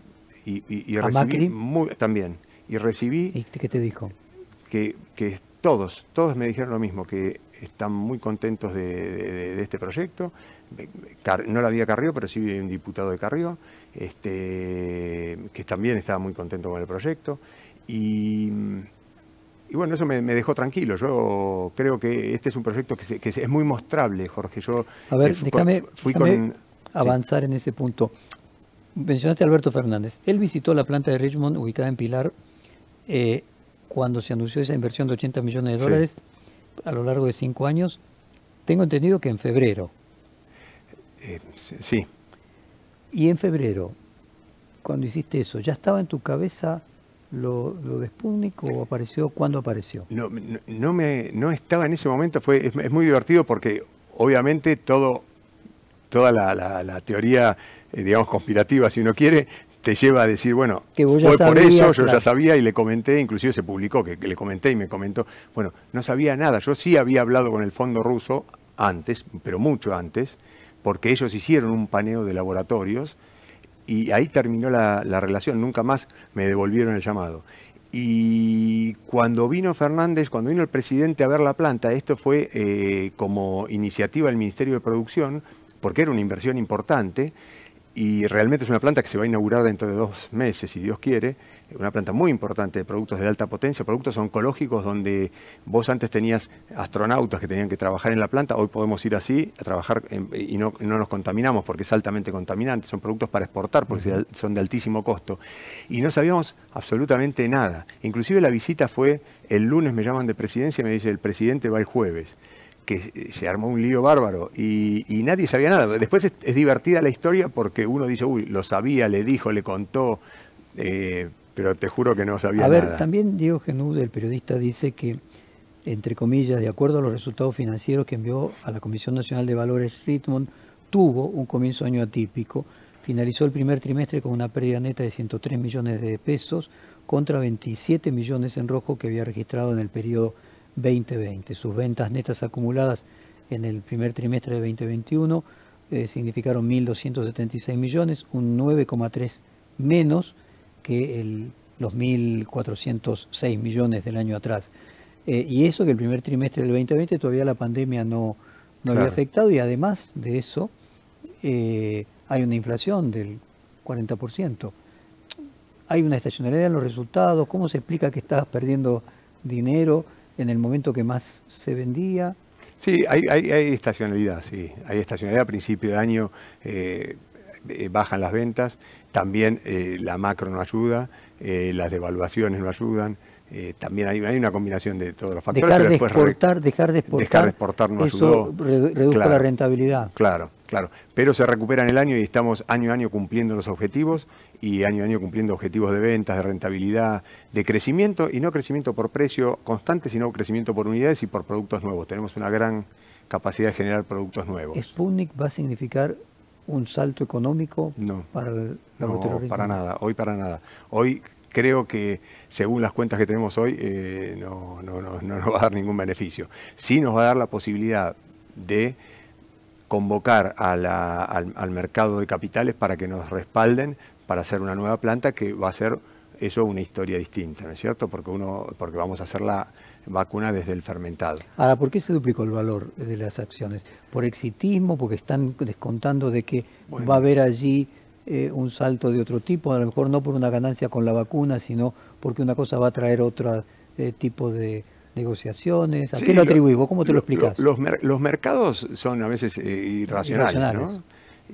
Speaker 3: y, recibí también. Y recibí...
Speaker 2: ¿Y qué te dijo?
Speaker 3: Que, que todos, todos me dijeron lo mismo, que están muy contentos de, este proyecto. No lo había Carrió, pero sí un diputado de Carrió, este, que también estaba muy contento con el proyecto. Y, bueno, eso me, dejó tranquilo. Yo creo que este es un proyecto que, es muy mostrable, Jorge. Yo
Speaker 2: a ver, déjame, fui con, avanzar en ese punto. Mencionaste a Alberto Fernández. Él visitó la planta de Richmond ubicada en Pilar. Eh, cuando se anunció esa inversión de 80 millones de dólares a lo largo de cinco años. Tengo entendido que en febrero.
Speaker 3: Eh, sí.
Speaker 2: Y en febrero, cuando hiciste eso, ¿ya estaba en tu cabeza lo, de Sputnik o apareció? ¿Cuándo apareció?
Speaker 3: No, no, me, no estaba en ese momento, fue, es, muy divertido porque obviamente todo, toda la, teoría, eh, digamos, conspirativa, si uno quiere, te lleva a decir, bueno, fue por eso, yo ya sabía y le comenté, inclusive se publicó que, le comenté y me comentó, bueno, no sabía nada, yo sí había hablado con el fondo ruso antes, pero mucho antes, porque ellos hicieron un paneo de laboratorios y ahí terminó la, relación, nunca más me devolvieron el llamado. Y cuando vino Fernández, cuando vino el presidente a ver la planta, esto fue eh, como iniciativa del Ministerio de Producción, porque era una inversión importante, y realmente es una planta que se va a inaugurar dentro de dos meses, si Dios quiere, una planta muy importante de productos de alta potencia, productos oncológicos donde vos antes tenías astronautas que tenían que trabajar en la planta, hoy podemos ir así a trabajar y no, nos contaminamos porque es altamente contaminante, son productos para exportar porque son de altísimo costo. Y no sabíamos absolutamente nada. Inclusive la visita fue, el lunes me llaman de presidencia y me dice, el presidente va el jueves que se armó un lío bárbaro y, nadie sabía nada. Después es, divertida la historia porque uno dice, uy, lo sabía, le dijo, le contó, eh, pero te juro que no sabía nada.
Speaker 2: A ver, también Diego Genud, el periodista, dice que, entre comillas, de acuerdo a los resultados financieros que envió a la Comisión Nacional de Valores Richmond, tuvo un comienzo año atípico. Finalizó el primer trimestre con una pérdida neta de 103 millones de pesos contra 27 millones en rojo que había registrado en el periodo 2020. Sus ventas netas acumuladas en el primer trimestre de 2021 eh, significaron 1.276 millones, un 9,3 menos que el, los 1.406 millones del año atrás. Eh, y eso que el primer trimestre del 2020 todavía la pandemia no, no había afectado y además de eso eh, hay una inflación del 40%. Hay una estacionalidad en los resultados. ¿Cómo se explica que estás perdiendo dinero? En el momento que más se vendía.
Speaker 3: Sí, hay, estacionalidad, sí. Hay estacionalidad a principio de año, eh, eh, bajan las ventas, también eh, la macro no ayuda, las devaluaciones no ayudan. también hay, una combinación de todos los factores.
Speaker 2: Dejar de exportar, dejar de exportar,
Speaker 3: dejar de exportar no eso
Speaker 2: redujo la rentabilidad.
Speaker 3: Claro, claro. Pero se recupera en el año y estamos año a año cumpliendo los objetivos y año a año cumpliendo objetivos de ventas, de rentabilidad, de crecimiento y no crecimiento por precio constante, sino crecimiento por unidades y por productos nuevos. Tenemos una gran capacidad de generar productos nuevos.
Speaker 2: ¿Sputnik va a significar un salto económico para el
Speaker 3: No, para nada, hoy para nada. Hoy creo que según las cuentas que tenemos hoy eh, no, no, no, no nos va a dar ningún beneficio. Sí nos va a dar la posibilidad de convocar al, al, mercado de capitales para que nos respalden para hacer una nueva planta que va a ser eso una historia distinta, ¿no es cierto? Porque uno, porque vamos a hacer la vacuna desde el fermentado.
Speaker 2: Ahora, ¿por qué se duplicó el valor de las acciones? ¿Por exitismo? ¿Porque están descontando de que va a haber allí eh, un salto de otro tipo? A lo mejor no por una ganancia con la vacuna, sino porque una cosa va a traer otro eh, tipo de negociaciones. ¿A qué lo atribuís vos? ¿Cómo te lo, explicas?
Speaker 3: Los, mercados son a veces eh, irracionales,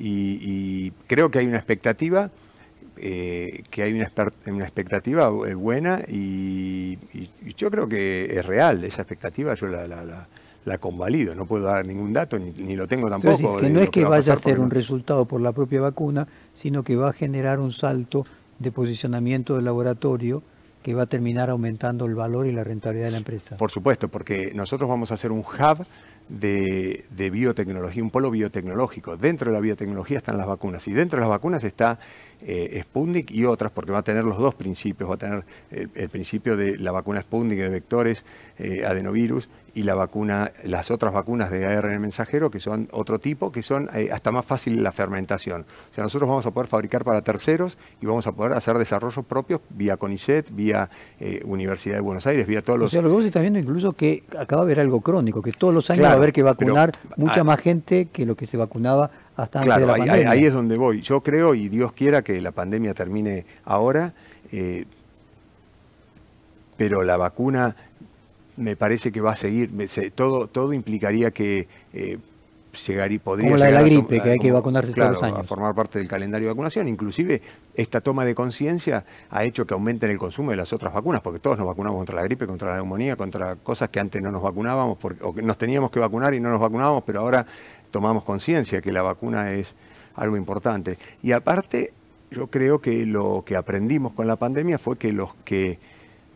Speaker 3: y creo que hay una expectativa eh, que hay una, una expectativa eh, buena y, yo creo que es real esa expectativa, yo la, la, convalido, no puedo dar ningún dato ni, lo tengo tampoco.
Speaker 2: que no es que, vaya a ser un resultado por la propia vacuna, sino que va a generar un salto de posicionamiento del laboratorio que va a terminar aumentando el valor y la rentabilidad de la empresa.
Speaker 3: Por supuesto, porque nosotros vamos a hacer un hub de, biotecnología, un polo biotecnológico. Dentro de la biotecnología están las vacunas y dentro de las vacunas está eh, Sputnik y otras, porque va a tener los dos principios, va a tener el, principio de la vacuna Sputnik de vectores, eh, adenovirus, y la vacuna, las otras vacunas de ARN mensajero, que son otro tipo, que son eh, hasta más fácil la fermentación. O sea, nosotros vamos a poder fabricar para terceros y vamos a poder hacer desarrollos propios vía CONICET, vía Universidad de Buenos Aires, vía todos los...
Speaker 2: O sea, lo que vos estás viendo incluso que acaba de haber algo crónico, que todos los años va a haber que vacunar mucha más gente que lo que se vacunaba hasta antes de la
Speaker 3: pandemia. Ahí, ahí es donde voy. Yo creo, y Dios quiera que la pandemia termine ahora, eh, pero la vacuna me parece que va a seguir, todo, todo implicaría que eh, llegar podría
Speaker 2: como la de la gripe, que hay que vacunarse
Speaker 3: todos
Speaker 2: los años.
Speaker 3: a formar parte del calendario de vacunación. Inclusive esta toma de conciencia ha hecho que aumenten el consumo de las otras vacunas, porque todos nos vacunamos contra la gripe, contra la neumonía, contra cosas que antes no nos vacunábamos, porque, o que nos teníamos que vacunar y no nos vacunábamos, pero ahora tomamos conciencia que la vacuna es algo importante. Y aparte, yo creo que lo que aprendimos con la pandemia fue que los que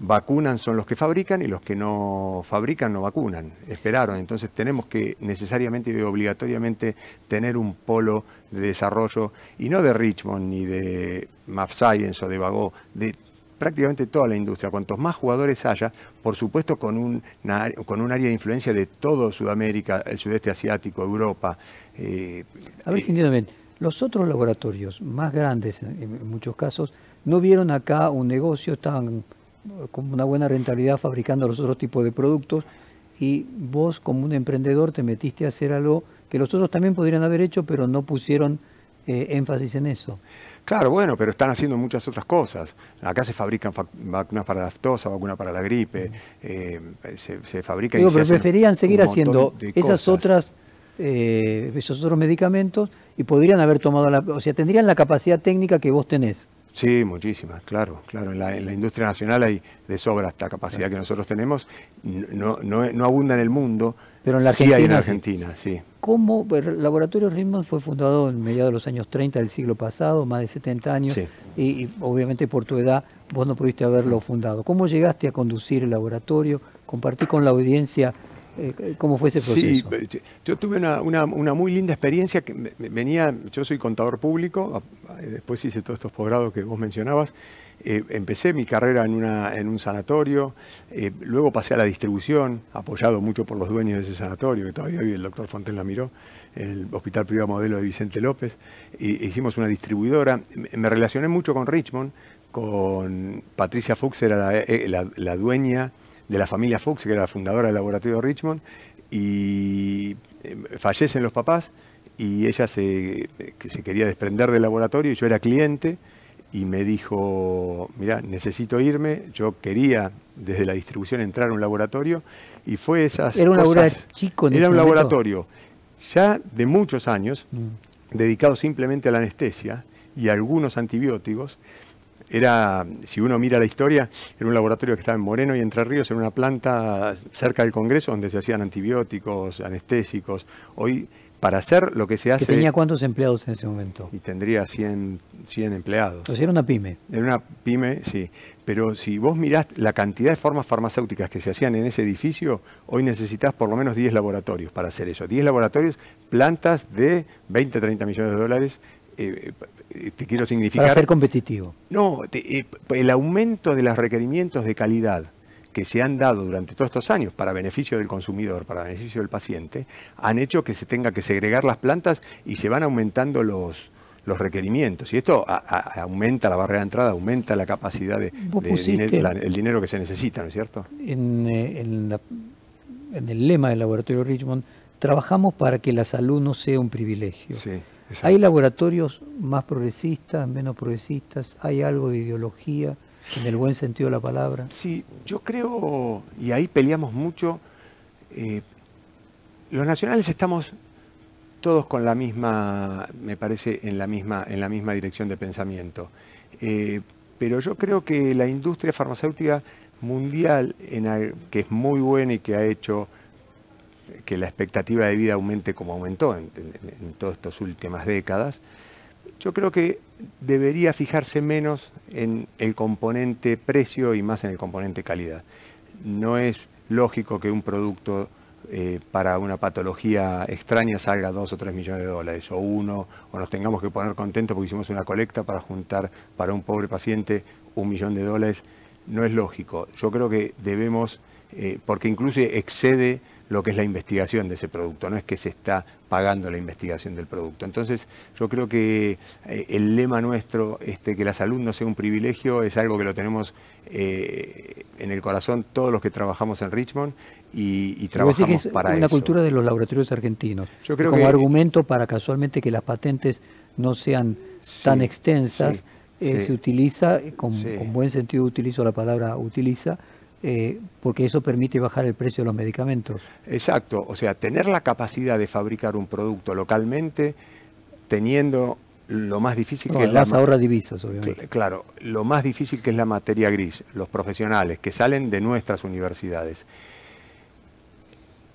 Speaker 3: vacunan son los que fabrican y los que no fabrican no vacunan. Esperaron. Entonces tenemos que necesariamente y obligatoriamente tener un polo de desarrollo, y no de Richmond ni de Map Science o de Vago, de prácticamente toda la industria. Cuantos más jugadores haya, por supuesto con un, con un área de influencia de todo Sudamérica, el sudeste asiático, Europa.
Speaker 2: Eh, a ver si entiendo bien. Los otros laboratorios más grandes, en muchos casos, no vieron acá un negocio, estaban con una buena rentabilidad fabricando los otros tipos de productos y vos como un emprendedor te metiste a hacer algo que los otros también podrían haber hecho, pero no pusieron eh, énfasis en eso.
Speaker 3: Claro, bueno, pero están haciendo muchas otras cosas. Acá se fabrican vacunas para la aftosa, vacunas para la gripe, eh, se, fabrican...
Speaker 2: Digo, pero preferían seguir haciendo esas otras, eh, esos otros medicamentos y podrían haber tomado la... O sea, tendrían la capacidad técnica que vos tenés.
Speaker 3: Sí, muchísimas, claro, claro. En la, industria nacional hay de sobra esta capacidad que nosotros tenemos. No, no, abunda en el mundo,
Speaker 2: pero en la Argentina,
Speaker 3: sí hay en Argentina, sí.
Speaker 2: ¿Cómo? El Laboratorio Ritmond fue fundado en mediados de los años 30 del siglo pasado, más de 70 años, y, obviamente por tu edad vos no pudiste haberlo fundado. ¿Cómo llegaste a conducir el laboratorio? Compartí con la audiencia ¿Cómo fue ese proceso?
Speaker 3: Sí, yo tuve una, muy linda experiencia. que venía, Yo soy contador público, después hice todos estos posgrados que vos mencionabas. Eh, empecé mi carrera en, una, en un sanatorio, eh, luego pasé a la distribución, apoyado mucho por los dueños de ese sanatorio, que todavía vive el doctor Fonten la miró, en el Hospital Privado Modelo de Vicente López. Y, hicimos una distribuidora. Me relacioné mucho con Richmond, con Patricia Fuchs, era la dueña de la familia Fuchs, que era la fundadora del laboratorio de Richmond, y eh, fallecen los papás y ella se, se quería desprender del laboratorio y yo era cliente y me dijo, mira, necesito irme, yo quería desde la distribución entrar a un laboratorio y fue esas...
Speaker 2: Era un laboratorio chico.
Speaker 3: era un laboratorio ya de muchos años, mm. dedicado simplemente a la anestesia y a algunos antibióticos, era, si uno mira la historia, era un laboratorio que estaba en Moreno y Entre Ríos, en una planta cerca del Congreso donde se hacían antibióticos, anestésicos. Hoy, para hacer lo que se hace...
Speaker 2: ¿Tenía cuántos empleados en ese momento?
Speaker 3: Y tendría 100, 100 empleados.
Speaker 2: Entonces era una pyme.
Speaker 3: Era una pyme, sí. Pero si vos mirás la cantidad de formas farmacéuticas que se hacían en ese edificio, hoy necesitas por lo menos 10 laboratorios para hacer eso. 10 laboratorios, plantas de 20, 30 millones de dólares eh, te quiero significar...
Speaker 2: Para ser competitivo.
Speaker 3: No, eh, el aumento de los requerimientos de calidad que se han dado durante todos estos años para beneficio del consumidor, para beneficio del paciente, han hecho que se tenga que segregar las plantas y se van aumentando los, los requerimientos. Y esto aumenta la barrera de entrada, aumenta la capacidad de, el dinero que se necesita, ¿no es cierto?
Speaker 2: En, eh, en, el lema del laboratorio Richmond, trabajamos para que la salud no sea un privilegio. ¿Hay laboratorios más progresistas, menos progresistas? ¿Hay algo de ideología en el buen sentido de la palabra?
Speaker 3: Sí, yo creo, y ahí peleamos mucho, eh, los nacionales estamos todos con la misma, me parece, en la misma, en la misma dirección de pensamiento. Eh, pero yo creo que la industria farmacéutica mundial, en, que es muy buena y que ha hecho que la expectativa de vida aumente como aumentó en, todas estas últimas décadas, yo creo que debería fijarse menos en el componente precio y más en el componente calidad. No es lógico que un producto eh, para una patología extraña salga dos o tres millones de dólares, o uno, o nos tengamos que poner contentos porque hicimos una colecta para juntar para un pobre paciente un millón de dólares, no es lógico. Yo creo que debemos, eh, porque incluso excede lo que es la investigación de ese producto, no es que se está pagando la investigación del producto. Entonces, yo creo que eh, el lema nuestro, este, que la salud no sea un privilegio, es algo que lo tenemos eh, en el corazón todos los que trabajamos en Richmond y, trabajamos que es para
Speaker 2: una cultura de los laboratorios argentinos.
Speaker 3: Yo creo
Speaker 2: como argumento para casualmente que las patentes no sean tan extensas, eh, se utiliza, con, con buen sentido utilizo la palabra utiliza, eh, porque eso permite bajar el precio de los medicamentos.
Speaker 3: Exacto, o sea, tener la capacidad de fabricar un producto localmente, teniendo lo más difícil que es la
Speaker 2: ahorra divisas, obviamente.
Speaker 3: Claro, lo más difícil que es la materia gris, los profesionales que salen de nuestras universidades.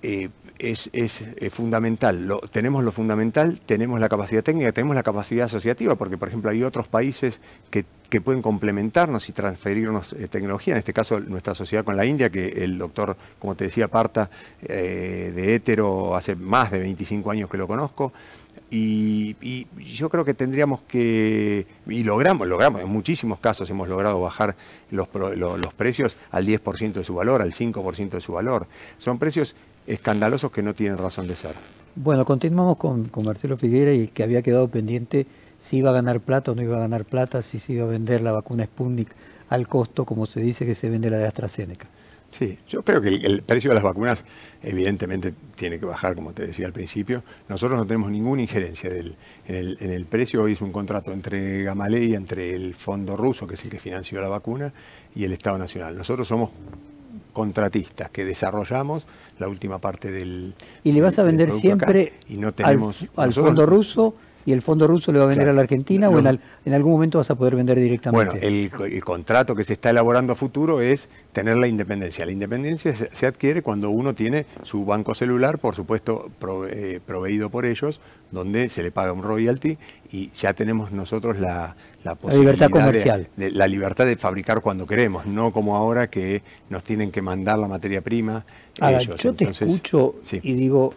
Speaker 3: Eh, es, eh, fundamental. tenemos lo fundamental, tenemos la capacidad técnica, tenemos la capacidad asociativa, porque por ejemplo hay otros países que, pueden complementarnos y transferirnos eh, tecnología, en este caso nuestra sociedad con la India, que el doctor, como te decía, Parta de Hétero, hace más de 25 años que lo conozco, y, yo creo que tendríamos que, y logramos, logramos, en muchísimos casos hemos logrado bajar los, los precios al 10% de su valor, al 5% de su valor. Son precios escandalosos que no tienen razón de ser.
Speaker 2: Bueno, continuamos con, Marcelo Figuera y que había quedado pendiente si iba a ganar plata o no iba a ganar plata, si se iba a vender la vacuna Sputnik al costo, como se dice que se vende la de AstraZeneca.
Speaker 3: Sí, yo creo que el, precio de las vacunas evidentemente tiene que bajar, como te decía al principio. Nosotros no tenemos ninguna injerencia en, el, precio. Hoy es un contrato entre Gamaleya, entre el fondo ruso, que es el que financió la vacuna, y el Estado Nacional. Nosotros somos contratistas que desarrollamos la última parte del...
Speaker 2: ¿Y le vas a vender siempre y no tenemos, al, fondo ruso y el fondo ruso le va a vender a la Argentina o en, algún momento vas a poder vender directamente?
Speaker 3: Bueno, el, contrato que se está elaborando a futuro es tener la independencia. La independencia se, adquiere cuando uno tiene su banco celular, por supuesto eh, proveído por ellos, donde se le paga un royalty y ya tenemos nosotros la,
Speaker 2: la, libertad comercial.
Speaker 3: De, la libertad de fabricar cuando queremos, no como ahora que nos tienen que mandar la materia prima. Ellos.
Speaker 2: yo te escucho y digo,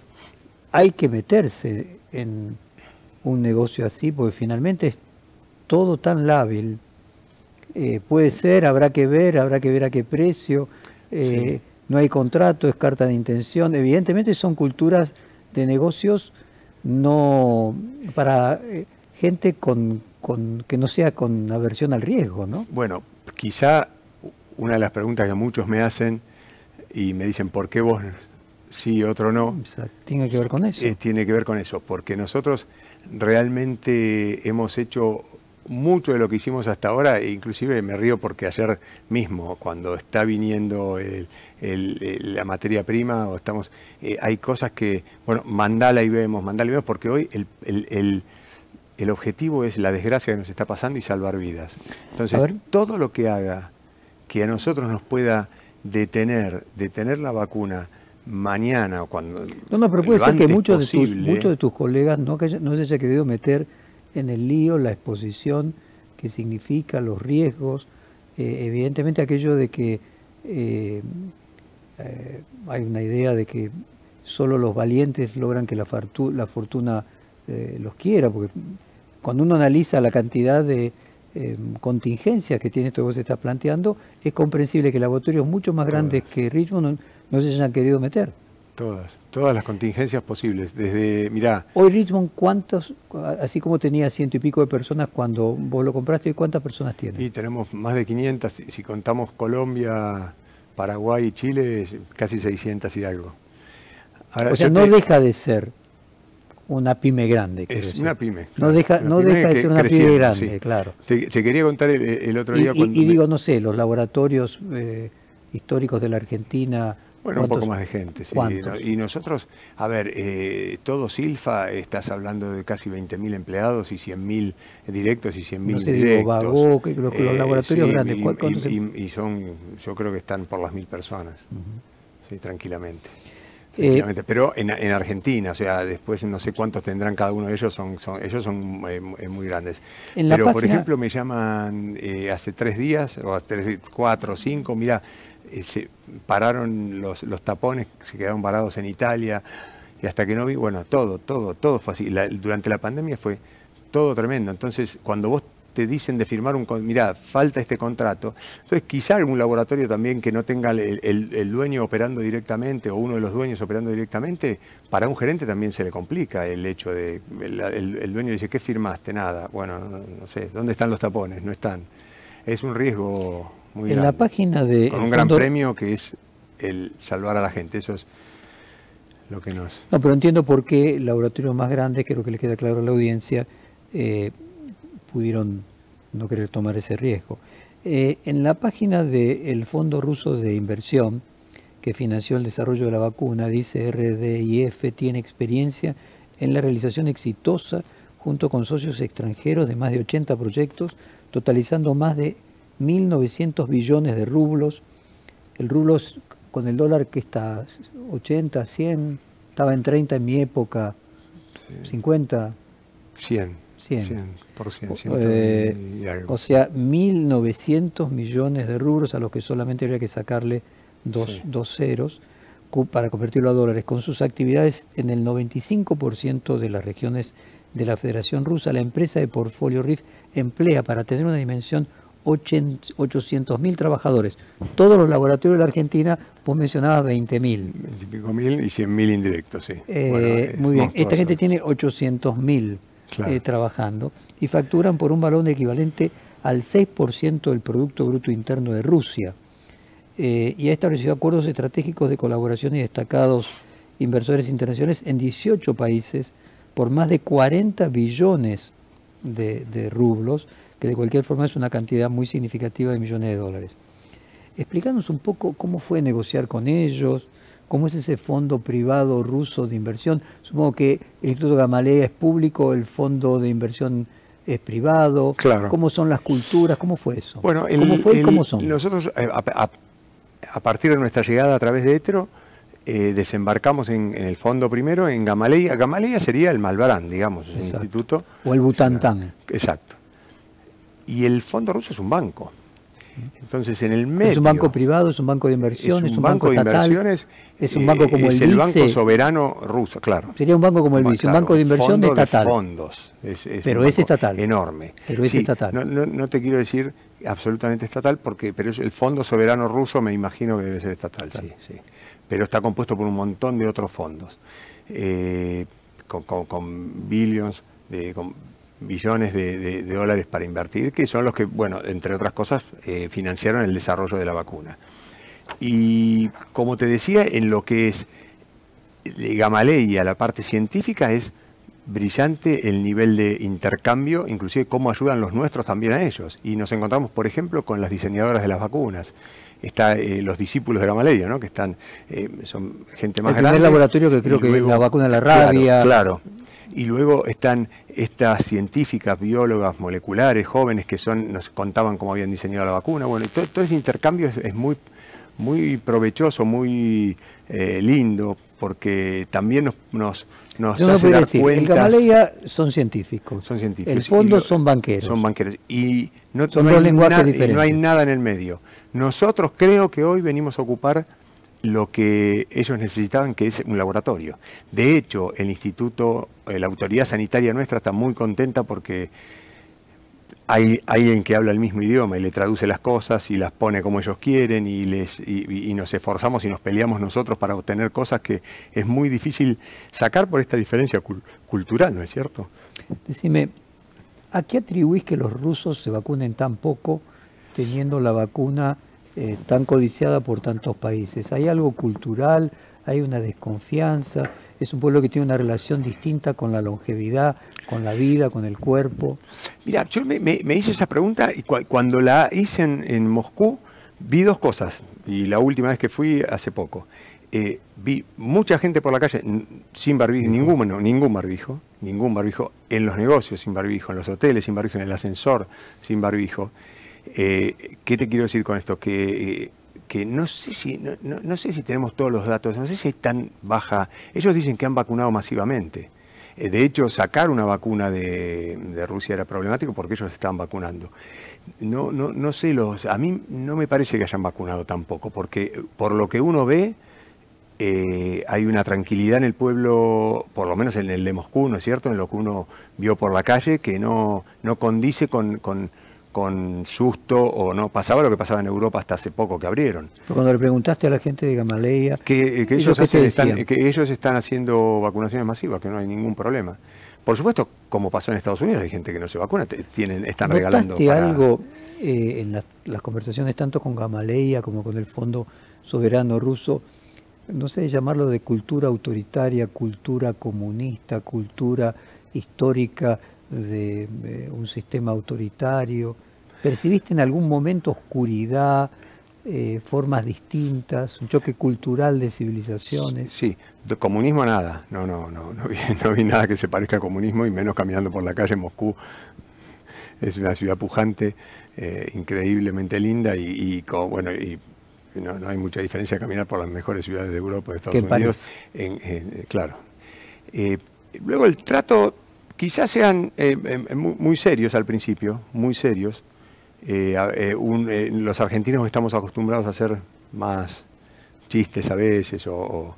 Speaker 2: hay que meterse en un negocio así, porque finalmente es todo tan lábil. Eh, puede ser, habrá que ver, habrá que ver a qué precio. Eh, no hay contrato, es carta de intención. Evidentemente son culturas de negocios no para eh, gente con, con, que no sea con aversión al riesgo, ¿no?
Speaker 3: Bueno, quizá una de las preguntas que muchos me hacen y me dicen por qué vos sí y otro no.
Speaker 2: tiene que ver con eso.
Speaker 3: tiene que ver con eso, porque nosotros realmente hemos hecho mucho de lo que hicimos hasta ahora, e inclusive me río porque ayer mismo, cuando está viniendo la materia prima, o estamos, eh, hay cosas que, bueno, mandala y vemos, mandala y vemos, porque hoy el, objetivo es la desgracia que nos está pasando y salvar vidas. Entonces, todo lo que haga que a nosotros nos pueda detener, detener la vacuna, mañana o cuando...
Speaker 2: No, no, pero puede ser que muchos de, tus, muchos de tus colegas no, no se haya querido meter en el lío la exposición que significa, los riesgos, eh, evidentemente aquello de que eh, eh, hay una idea de que solo los valientes logran que la, la fortuna los quiera, porque cuando uno analiza la cantidad de contingencias que tiene esto que vos estás planteando, es comprensible que laboratorios mucho más grandes que Richmond no se hayan querido meter.
Speaker 3: todas, todas las contingencias posibles. Desde, mirá.
Speaker 2: Hoy Richmond, ¿cuántos, así como tenía ciento y pico de personas cuando vos lo compraste, cuántas personas tiene?
Speaker 3: Y tenemos más de 500, si contamos Colombia, Paraguay y Chile, casi 600 y algo.
Speaker 2: o sea, no deja de ser una pyme grande.
Speaker 3: Es una pyme.
Speaker 2: no deja, no deja de ser una pyme grande, claro.
Speaker 3: Te, quería contar el, otro día
Speaker 2: cuando... Y, digo, no sé, los laboratorios eh, históricos de la Argentina
Speaker 3: bueno, un poco más de gente, sí. Y nosotros, a ver, eh, todo Silfa, estás hablando de casi 20.000 empleados y 100.000 directos y 100.000 no sé, indirectos.
Speaker 2: Digo, los, los, laboratorios
Speaker 3: eh,
Speaker 2: grandes,
Speaker 3: y, y, son, yo creo que están por las mil personas, sí, tranquilamente. Eh, pero en, en, Argentina, o sea, después no sé cuántos tendrán cada uno de ellos, son, son ellos son muy grandes. pero, por ejemplo, me llaman hace tres días, o hace cuatro o cinco, mira, eh, se pararon los, los, tapones, se quedaron parados en Italia, y hasta que no vi, bueno, todo, todo, todo fue así. durante la pandemia fue todo tremendo. Entonces, cuando vos te dicen de firmar un, mira, falta este contrato, entonces quizá algún laboratorio también que no tenga el, dueño operando directamente o uno de los dueños operando directamente, para un gerente también se le complica el hecho de, el, dueño dice, ¿qué firmaste? Nada, bueno, no sé, ¿dónde están los tapones? No están. Es un riesgo
Speaker 2: en la página de.
Speaker 3: Con un gran premio que es el salvar a la gente. Eso es lo que nos.
Speaker 2: No, pero entiendo por qué laboratorios más grandes, creo que le queda claro a la audiencia, eh, pudieron no querer tomar ese riesgo. Eh, en la página del Fondo Ruso de Inversión, que financió el desarrollo de la vacuna, dice RDIF tiene experiencia en la realización exitosa junto con socios extranjeros de más de 80 proyectos, totalizando más de 1.900 billones de rublos. El rublo con el dólar que está 80, 100, estaba en 30 en mi época, 50.
Speaker 3: 100.
Speaker 2: 100.
Speaker 3: por 100,
Speaker 2: eh, O sea, 1.900 millones de rublos a los que solamente habría que sacarle dos, dos ceros para convertirlo a dólares. Con sus actividades en el 95% de las regiones de la Federación Rusa, la empresa de portfolio RIF emplea para tener una dimensión 800 mil trabajadores. Todos los laboratorios de la Argentina, vos mencionabas 20 mil.
Speaker 3: 20 mil y 100 mil indirectos, sí.
Speaker 2: Eh, muy bien, esta gente tiene 800 eh, trabajando y facturan por un valor equivalente al 6% del Producto Bruto Interno de Rusia. Eh, y ha establecido acuerdos estratégicos de colaboración y destacados inversores internacionales en 18 países por más de 40 billones de rublos que de cualquier forma es una cantidad muy significativa de millones de dólares. Explícanos un poco cómo fue negociar con ellos, cómo es ese fondo privado ruso de inversión. Supongo que el Instituto Gamaleya es público, el fondo de inversión es privado.
Speaker 3: Claro.
Speaker 2: ¿Cómo son las culturas? ¿Cómo fue eso?
Speaker 3: Bueno,
Speaker 2: ¿Cómo fue y cómo son?
Speaker 3: Nosotros, eh, a, partir de nuestra llegada a través de ETRO, eh, desembarcamos en, el fondo primero en Gamaleya. Gamaleya sería el Malbarán, digamos, el instituto.
Speaker 2: O el Butantán.
Speaker 3: Exacto y el fondo ruso es un banco. Entonces, en el medio.
Speaker 2: ¿Es un banco privado, es un banco de inversiones, es un, banco, de inversiones? ¿Es un banco como
Speaker 3: el,
Speaker 2: el
Speaker 3: Banco Soberano Ruso, claro.
Speaker 2: Sería un banco como el BICE, un banco de inversión estatal.
Speaker 3: fondos.
Speaker 2: pero es estatal.
Speaker 3: Enorme.
Speaker 2: Pero es estatal.
Speaker 3: No, no, te quiero decir absolutamente estatal, porque pero el Fondo Soberano Ruso me imagino que debe ser estatal, sí, sí. Pero está compuesto por un montón de otros fondos, eh, con, con, billions, de, billones de, dólares para invertir, que son los que, bueno, entre otras cosas, eh, financiaron el desarrollo de la vacuna. Y como te decía, en lo que es Gamaleya, la parte científica, es brillante el nivel de intercambio, inclusive cómo ayudan los nuestros también a ellos. Y nos encontramos, por ejemplo, con las diseñadoras de las vacunas. Está eh, los discípulos de Gamaleya, ¿no? que están, eh, son gente más grande.
Speaker 2: El laboratorio que creo que la vacuna de la rabia.
Speaker 3: claro y luego están estas científicas, biólogas moleculares, jóvenes que son, nos contaban cómo habían diseñado la vacuna. Bueno, todo, todo ese intercambio es, muy, muy provechoso, muy eh, lindo, porque también nos, nos, nos hace dar decir, El
Speaker 2: Gamaleya son científicos.
Speaker 3: Son científicos.
Speaker 2: El fondo son banqueros.
Speaker 3: Son banqueros. Y no,
Speaker 2: son
Speaker 3: no,
Speaker 2: hay
Speaker 3: diferentes. no hay nada en el medio. Nosotros creo que hoy venimos a ocupar lo que ellos necesitaban, que es un laboratorio. De hecho, el instituto, eh, la autoridad sanitaria nuestra está muy contenta porque hay alguien que habla el mismo idioma y le traduce las cosas y las pone como ellos quieren y, les, y, nos esforzamos y nos peleamos nosotros para obtener cosas que es muy difícil sacar por esta diferencia cultural, ¿no es cierto?
Speaker 2: Decime, ¿a qué atribuís que los rusos se vacunen tan poco teniendo la vacuna eh, tan codiciada por tantos países? ¿Hay algo cultural? ¿Hay una desconfianza? es un pueblo que tiene una relación distinta con la longevidad, con la vida, con el cuerpo.
Speaker 3: Mira, yo me, hice esa pregunta y cuando la hice en, Moscú vi dos cosas, y la última vez que fui hace poco. Eh, vi mucha gente por la calle sin barbijo, ningún, ningún barbijo, ningún barbijo, en los negocios sin barbijo, en los hoteles sin barbijo, en el ascensor sin barbijo. Eh, ¿Qué te quiero decir con esto? Que eh, que no sé si no, no, sé si tenemos todos los datos, no sé si es tan baja. Ellos dicen que han vacunado masivamente. Eh, de hecho, sacar una vacuna de, Rusia era problemático porque ellos estaban vacunando. No, no, no sé los. A mí no me parece que hayan vacunado tampoco, porque por lo que uno ve, hay una tranquilidad en el pueblo, por lo menos en el de Moscú, ¿no es cierto? En lo que uno vio por la calle, que no, no condice con, con con susto o no pasaba lo que pasaba en Europa hasta hace poco que abrieron.
Speaker 2: cuando le preguntaste a la gente de Gamaleya,
Speaker 3: que, ellos, están, que ellos están haciendo vacunaciones masivas, que no hay ningún problema. Por supuesto, como pasó en Estados Unidos, hay gente que no se vacuna, tienen, están regalando.
Speaker 2: Para... algo eh, en las conversaciones tanto con Gamaleya como con el Fondo Soberano Ruso? No sé llamarlo de cultura autoritaria, cultura comunista, cultura histórica de eh, un sistema autoritario? ¿Percibiste en algún momento oscuridad, eh, formas distintas, un choque cultural de civilizaciones?
Speaker 3: Sí, de comunismo nada, no, no, no, no vi, no vi nada que se parezca al comunismo y menos caminando por la calle en Moscú. Es una ciudad pujante, eh, increíblemente linda y, bueno, y no, hay mucha diferencia caminar por las mejores ciudades de Europa, de Estados Unidos. claro. luego el trato quizás sean eh, eh, muy serios al principio, muy serios. Eh, los argentinos estamos acostumbrados a hacer más chistes a veces o,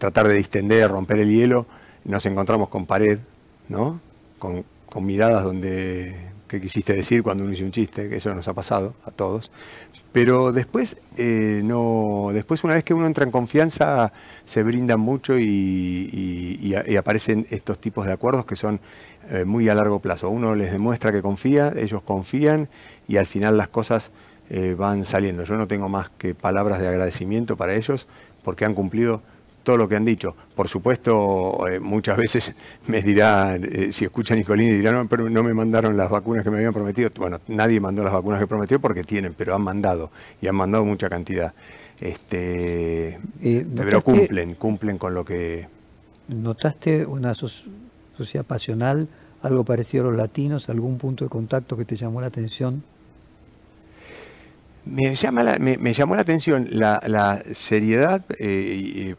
Speaker 3: tratar de distender, romper el hielo, nos encontramos con pared, ¿no? Con, con miradas donde, ¿qué quisiste decir cuando uno hizo un chiste? Que eso nos ha pasado a todos. Pero después, eh, no, después una vez que uno entra en confianza, se brindan mucho y, aparecen estos tipos de acuerdos que son eh, muy a largo plazo. Uno les demuestra que confía, ellos confían y al final las cosas eh, van saliendo. Yo no tengo más que palabras de agradecimiento para ellos porque han cumplido todo lo que han dicho. Por supuesto, eh, muchas veces me dirá, eh, si escucha Nicolini, dirá, no, pero no me mandaron las vacunas que me habían prometido. Bueno, nadie mandó las vacunas que prometió porque tienen, pero han mandado, y han mandado mucha cantidad. Este, eh, pero cumplen, cumplen con lo que...
Speaker 2: ¿Notaste una sociedad pasional, algo parecido a los latinos, algún punto de contacto que te llamó la atención?
Speaker 3: Me, llama me, llamó la atención la, la seriedad eh,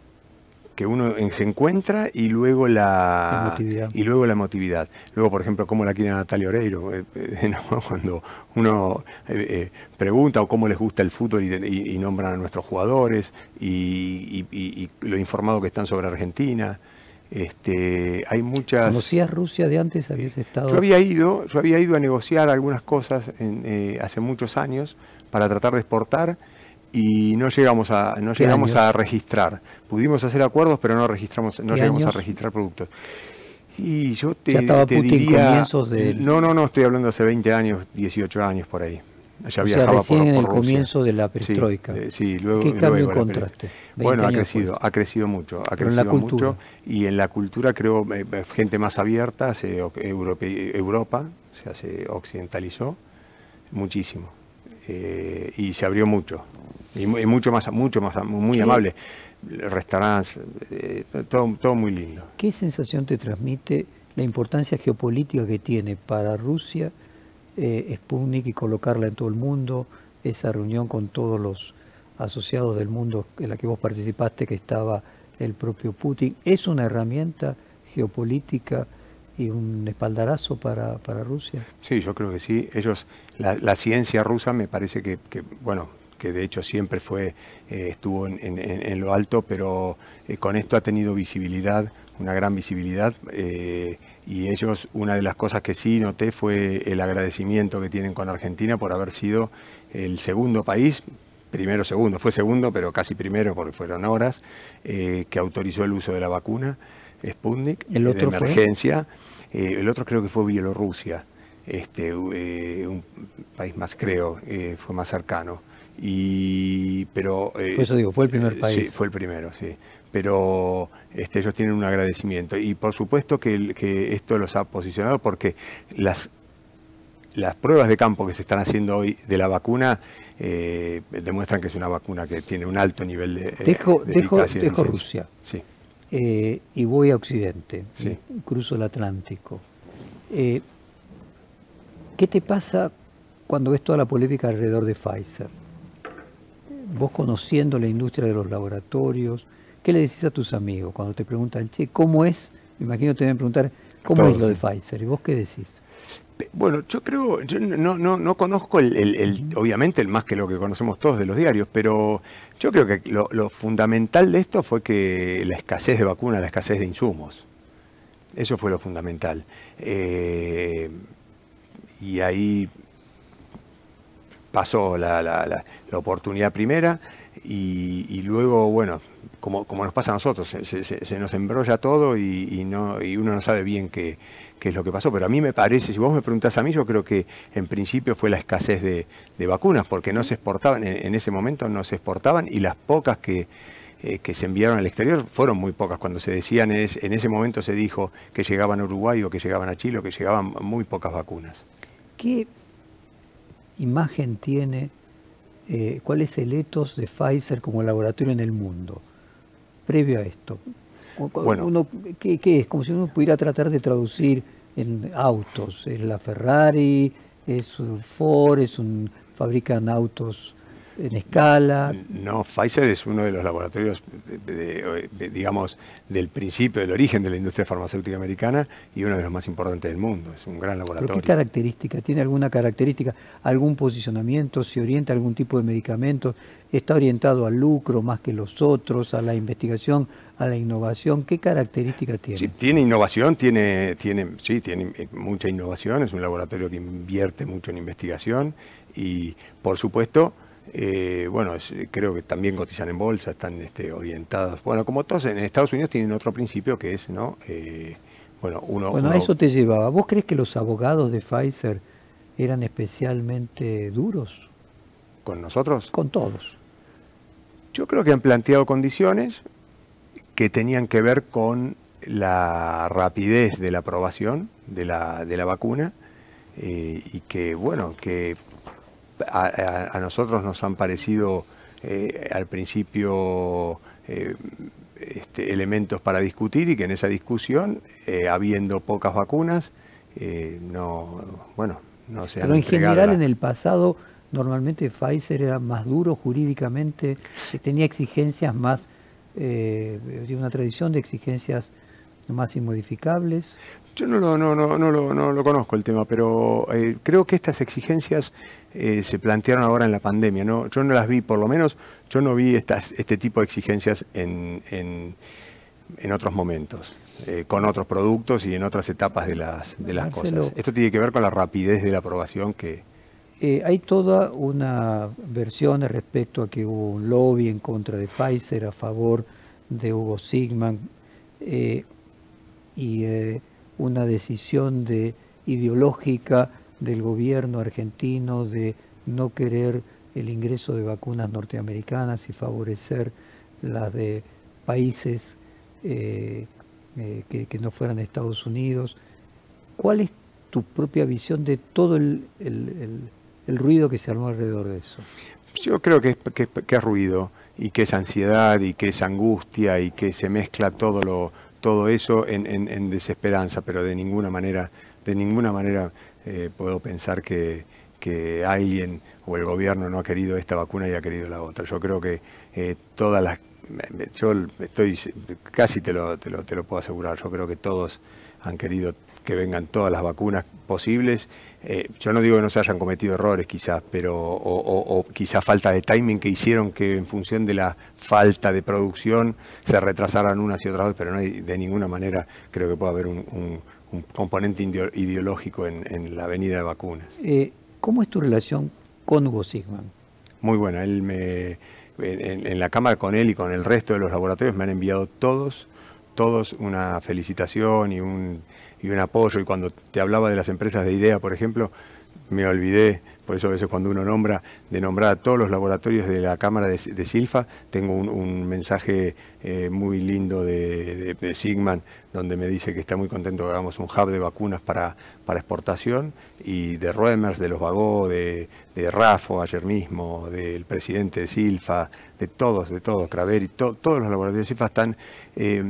Speaker 3: que uno se encuentra y luego la, y luego la emotividad. Luego, por ejemplo, cómo la quiere Natalia Oreiro, eh, eh, cuando uno eh, pregunta o cómo les gusta el fútbol y, nombran a nuestros jugadores y, lo informado que están sobre Argentina. Este, hay muchas.
Speaker 2: ¿Conocías Rusia de antes? ¿Habías estado?
Speaker 3: Yo había ido, yo había ido a negociar algunas cosas hace muchos años para tratar de exportar y no llegamos a no llegamos a registrar. Pudimos hacer acuerdos, pero no registramos no llegamos a registrar productos. Y yo te,
Speaker 2: ya estaba
Speaker 3: te
Speaker 2: diría,
Speaker 3: No, no, no, estoy hablando hace 20 años, 18 años por ahí.
Speaker 2: Ya o sea, recién en el comienzo de la perestroika.
Speaker 3: Sí, luego,
Speaker 2: ¿Qué cambio encontraste?
Speaker 3: Bueno, ha crecido, ha crecido mucho, ha crecido en la cultura. mucho y en la cultura creo eh, eh, gente más abierta, se Europa, se occidentalizó muchísimo eh, y se abrió mucho y, mucho más, mucho más, muy amable. Restaurantes, eh, todo, todo muy lindo.
Speaker 2: ¿Qué sensación te transmite la importancia geopolítica que tiene para Rusia eh, Sputnik y colocarla en todo el mundo, esa reunión con todos los asociados del mundo en la que vos participaste, que estaba el propio Putin, ¿es una herramienta geopolítica y un espaldarazo para, para Rusia?
Speaker 3: Sí, yo creo que sí. Ellos, la, la ciencia rusa me parece que, que bueno, que de hecho siempre fue, eh, estuvo en, lo alto, pero eh, con esto ha tenido visibilidad una gran visibilidad eh, y ellos, una de las cosas que sí noté fue el agradecimiento que tienen con Argentina por haber sido el segundo país, primero segundo, fue segundo, pero casi primero porque fueron horas, eh, que autorizó el uso de la vacuna Sputnik
Speaker 2: ¿El otro
Speaker 3: de emergencia. el otro creo que fue Bielorrusia, este, un país más creo, fue más cercano. Y, pero,
Speaker 2: Por eso digo, fue el primer país.
Speaker 3: Sí, fue el primero, sí pero este, ellos tienen un agradecimiento. Y por supuesto que, esto los ha posicionado porque las, las pruebas de campo que se están haciendo hoy de la vacuna eh, demuestran que es una vacuna que tiene un alto nivel de,
Speaker 2: dejo, dejo, dejo Rusia
Speaker 3: sí.
Speaker 2: Eh, y voy a Occidente, sí. cruzo el Atlántico. Eh, ¿Qué te pasa cuando ves toda la polémica alrededor de Pfizer? Vos conociendo la industria de los laboratorios, ¿Qué le decís a tus amigos cuando te preguntan, che, ¿cómo es? Me imagino te deben preguntar, ¿cómo es lo de Pfizer? ¿Y vos qué decís?
Speaker 3: Bueno, yo creo, yo no, no, no conozco el, obviamente el más que lo que conocemos todos de los diarios, pero yo creo que lo, fundamental de esto fue que la escasez de vacunas, la escasez de insumos. Eso fue lo fundamental. Eh, y ahí pasó la, la, la oportunidad primera y, luego, bueno, como, como, nos pasa a nosotros, se, nos embrolla todo y, no, y uno no sabe bien qué, qué, es lo que pasó. Pero a mí me parece, si vos me preguntás a mí, yo creo que en principio fue la escasez de, vacunas, porque no se exportaban, en, ese momento no se exportaban y las pocas que, eh, que se enviaron al exterior fueron muy pocas. Cuando se decían, en ese momento se dijo que llegaban a Uruguay o que llegaban a Chile o que llegaban muy pocas vacunas.
Speaker 2: ¿Qué imagen tiene eh, cuál es el etos de Pfizer como laboratorio en el mundo, previo a esto. Bueno. ¿qué, es? Como si uno pudiera tratar de traducir en autos. Es la Ferrari, es un Ford, es un, fabrican autos en escala.
Speaker 3: No, Pfizer es uno de los laboratorios, digamos, del principio, del origen de la industria farmacéutica americana y uno de los más importantes del mundo. Es un gran laboratorio.
Speaker 2: qué característica? ¿Tiene alguna característica? ¿Algún posicionamiento? ¿Se orienta a algún tipo de medicamento? ¿Está orientado al lucro más que los otros, a la investigación, a la innovación? ¿Qué característica tiene?
Speaker 3: Sí, tiene innovación, tiene, tiene, sí, tiene mucha innovación, es un laboratorio que invierte mucho en investigación y, por supuesto, eh, bueno, creo que también cotizan en bolsa, están este, orientados. Bueno, como todos en Estados Unidos tienen otro principio que es, ¿no? Eh, bueno, uno.
Speaker 2: Bueno, eso te llevaba. ¿Vos crees que los abogados de Pfizer eran especialmente duros?
Speaker 3: ¿Con nosotros?
Speaker 2: Con todos.
Speaker 3: Yo creo que han planteado condiciones que tenían que ver con la rapidez de la aprobación de la, de la vacuna eh, y que, bueno, que a, nosotros nos han parecido eh, al principio eh, este, elementos para discutir y que en esa discusión, eh, habiendo pocas vacunas, no, bueno, no se
Speaker 2: Pero en general en el pasado normalmente Pfizer era más duro jurídicamente, tenía exigencias más, eh, una tradición de exigencias más inmodificables.
Speaker 3: Yo no lo, no, no, no, no lo conozco el tema, pero eh, creo que estas exigencias eh, se plantearon ahora en la pandemia. ¿no? Yo no las vi, por lo menos, yo no vi estas, este tipo de exigencias en, en, otros momentos, eh, con otros productos y en otras etapas de las, de las cosas. Esto tiene que ver con la rapidez de la aprobación que...
Speaker 2: hay toda una versión respecto a que hubo un lobby en contra de Pfizer a favor de Hugo Sigman y una decisión de, ideológica del gobierno argentino de no querer el ingreso de vacunas norteamericanas y favorecer las de países eh, eh, que, no fueran Estados Unidos. ¿Cuál es tu propia visión de todo el, ruido que se armó alrededor de eso?
Speaker 3: Yo creo que que, que es ruido y que es ansiedad y que es angustia y que se mezcla todo lo todo eso en, desesperanza, pero de ninguna manera, de ninguna manera eh, puedo pensar que, alguien o el gobierno no ha querido esta vacuna y ha querido la otra. Yo creo que eh, todas las, yo estoy, casi te lo, te lo, te lo puedo asegurar, yo creo que todos han querido que vengan todas las vacunas posibles. Eh, yo no digo que no se hayan cometido errores quizás, pero o, quizás falta de timing que hicieron que en función de la falta de producción se retrasaran unas y otras, pero no hay, de ninguna manera creo que pueda haber un, componente ideológico en, la venida de vacunas.
Speaker 2: Eh, ¿Cómo es tu relación con Hugo Sigman?
Speaker 3: Muy buena, él me, en la cámara con él y con el resto de los laboratorios me han enviado todos todos una felicitación y un, y un apoyo. Y cuando te hablaba de las empresas de IDEA, por ejemplo, me olvidé, por eso a veces cuando uno nombra, de nombrar a todos los laboratorios de la Cámara de, Silfa, tengo un, mensaje eh, muy lindo de, Sigman, donde me dice que está muy contento que hagamos un hub de vacunas para, para exportación, y de Roemers, de los Vagó, de, de Rafo ayer mismo, del presidente de Silfa, de todos, de todos, Craveri, todos los laboratorios de Silfa están... Eh,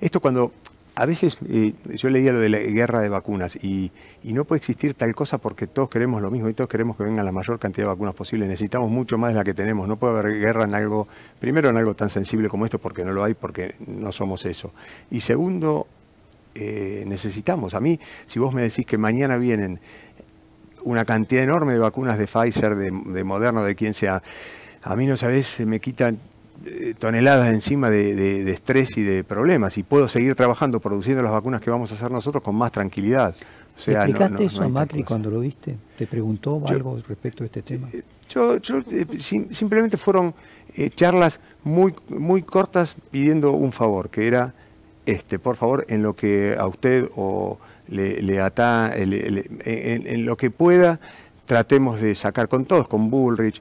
Speaker 3: esto cuando a veces eh, yo leía lo de la guerra de vacunas y, no puede existir tal cosa porque todos queremos lo mismo y todos queremos que vengan la mayor cantidad de vacunas posible. Necesitamos mucho más de la que tenemos. No puede haber guerra en algo, primero en algo tan sensible como esto porque no lo hay, porque no somos eso. Y segundo, eh, necesitamos. A mí, si vos me decís que mañana vienen una cantidad enorme de vacunas de Pfizer, de, de Moderna, de quien sea, a mí no sabés, me quitan toneladas encima de, estrés y de problemas y puedo seguir trabajando, produciendo las vacunas que vamos a hacer nosotros con más tranquilidad.
Speaker 2: O sea, explicaste eso a Macri cuando lo viste? ¿Te preguntó algo respecto a este tema? Eh,
Speaker 3: yo, eh, simplemente fueron charlas muy, muy cortas pidiendo un favor, que era este, por favor, en lo que a usted o le, ata, en, lo que pueda, tratemos de sacar con todos, con Bullrich,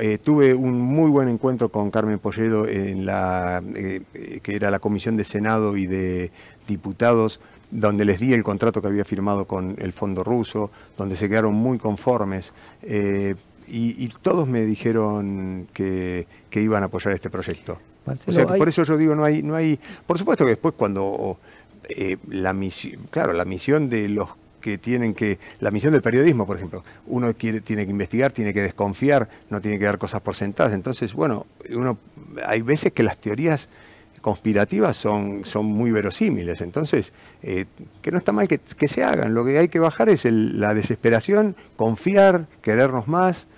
Speaker 3: eh, tuve un muy buen encuentro con Carmen Polledo en la eh, que era la comisión de Senado y de diputados donde les di el contrato que había firmado con el fondo ruso, donde se quedaron muy conformes eh, y, todos me dijeron que, iban a apoyar este proyecto. Por eso yo digo, no hay, no hay, por supuesto que después cuando la misión, claro, la misión de los que tienen que, la misión del periodismo, por ejemplo, uno quiere, tiene que investigar, tiene que desconfiar, no tiene que dar cosas por sentadas. Entonces, bueno, uno, hay veces que las teorías conspirativas son, son muy verosímiles. Entonces, eh, que no está mal que, se hagan. Lo que hay que bajar es la desesperación, confiar, querernos más,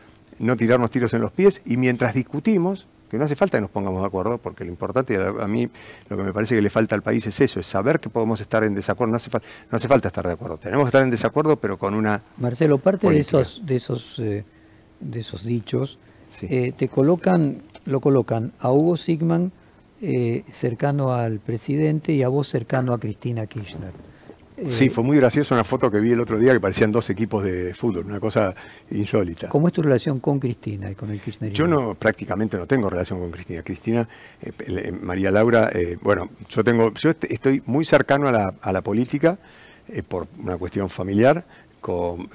Speaker 3: no tirarnos tiros en los pies y mientras discutimos, que no hace falta que nos pongamos de acuerdo, porque lo importante a, mí, lo que me parece que le falta al país es eso, es saber que podemos estar en desacuerdo, no hace, no hace falta estar de acuerdo, tenemos que estar en desacuerdo, pero con una...
Speaker 2: Marcelo, parte de esos, de esos, eh, de esos dichos, eh, te colocan, lo colocan a Hugo Sigman eh, cercano al presidente y a vos cercano a Cristina Kirchner.
Speaker 3: Sí, fue muy gracioso una foto que vi el otro día que parecían dos equipos de fútbol, una cosa insólita.
Speaker 2: ¿Cómo es tu relación con Cristina y con el kirchnerismo?
Speaker 3: Yo no, prácticamente no tengo relación con Cristina. Cristina, eh, eh, María Laura, eh, bueno, yo tengo, yo estoy muy cercano a la, a la política por una cuestión familiar con,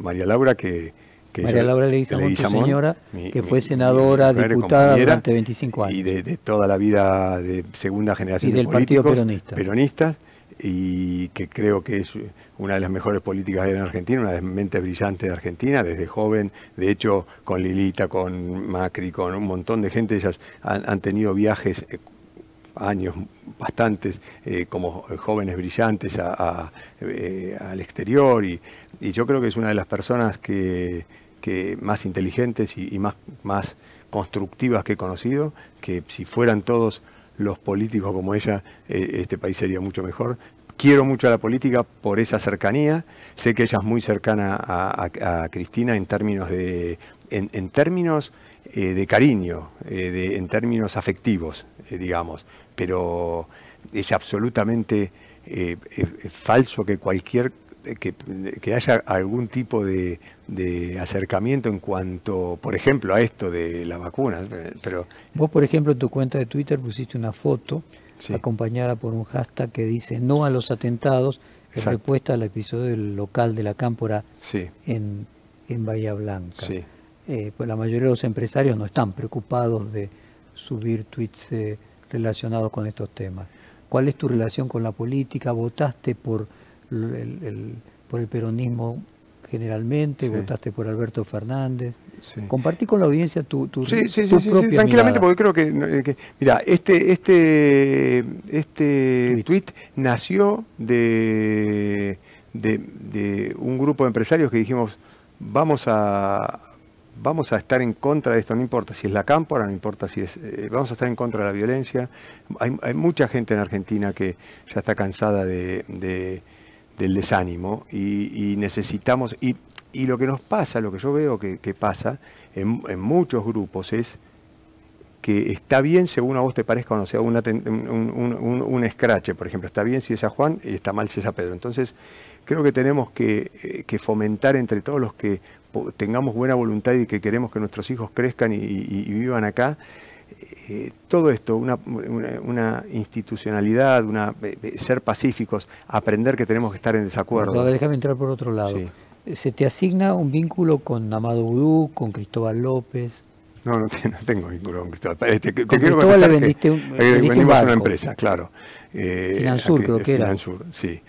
Speaker 3: María Laura que,
Speaker 2: María Laura Leguizamón, tu señora, que fue senadora, diputada durante 25 años.
Speaker 3: Y de, toda la vida de segunda generación
Speaker 2: y del Partido Peronista.
Speaker 3: peronistas y que creo que es una de las mejores políticas en Argentina, una de las mentes brillantes de Argentina, desde joven, de hecho con Lilita, con Macri, con un montón de gente, ellas han, tenido viajes, eh, años bastantes, eh, como jóvenes brillantes eh, al exterior. Y, yo creo que es una de las personas que, más inteligentes y, más, más constructivas que he conocido, que si fueran todos los políticos como ella, eh, este país sería mucho mejor. Quiero mucho a la política por esa cercanía. Sé que ella es muy cercana a, Cristina en términos de, en, términos, eh, de cariño, eh, en términos afectivos, digamos. Pero es absolutamente falso que cualquier que, haya algún tipo de, acercamiento en cuanto, por ejemplo, a esto de las vacunas. Pero
Speaker 2: vos, por ejemplo, en tu cuenta de Twitter pusiste una foto acompañada por un hashtag que dice no a los atentados, en respuesta al episodio del local de la Cámpora en, en, Bahía Blanca. Eh, pues la mayoría de los empresarios no están preocupados de subir tweets eh, relacionados con estos temas. ¿Cuál es tu relación con la política? ¿Votaste por el, por el peronismo generalmente, votaste por Alberto Fernández. Compartí con la audiencia tu, tu,
Speaker 3: sí, sí, sí, tranquilamente, porque creo que, que, mira, este, este, este tweet. nació de, de, un grupo de empresarios que dijimos, vamos a, vamos a estar en contra de esto, no importa si es la cámpora, no importa si es, eh, vamos a estar en contra de la violencia. Hay, mucha gente en Argentina que ya está cansada de, del desánimo y, necesitamos, y, lo que nos pasa, lo que yo veo que, pasa en, muchos grupos es que está bien según a vos te parezca o no sea una, un, un, escrache, por ejemplo, está bien si es a Juan y está mal si es a Pedro. Entonces, creo que tenemos que, eh, que fomentar entre todos los que tengamos buena voluntad y que queremos que nuestros hijos crezcan y, vivan acá, eh, todo esto, una, institucionalidad, una, eh, eh, ser pacíficos, aprender que tenemos que estar en desacuerdo.
Speaker 2: déjame entrar por otro lado. ¿Se te asigna un vínculo con Amado Vudú, con Cristóbal López?
Speaker 3: No, no, tengo vínculo con Cristóbal. Te,
Speaker 2: con Cristóbal le vendiste, un,
Speaker 3: una empresa, claro.
Speaker 2: Finansur, creo que era.
Speaker 3: Finansur, sí.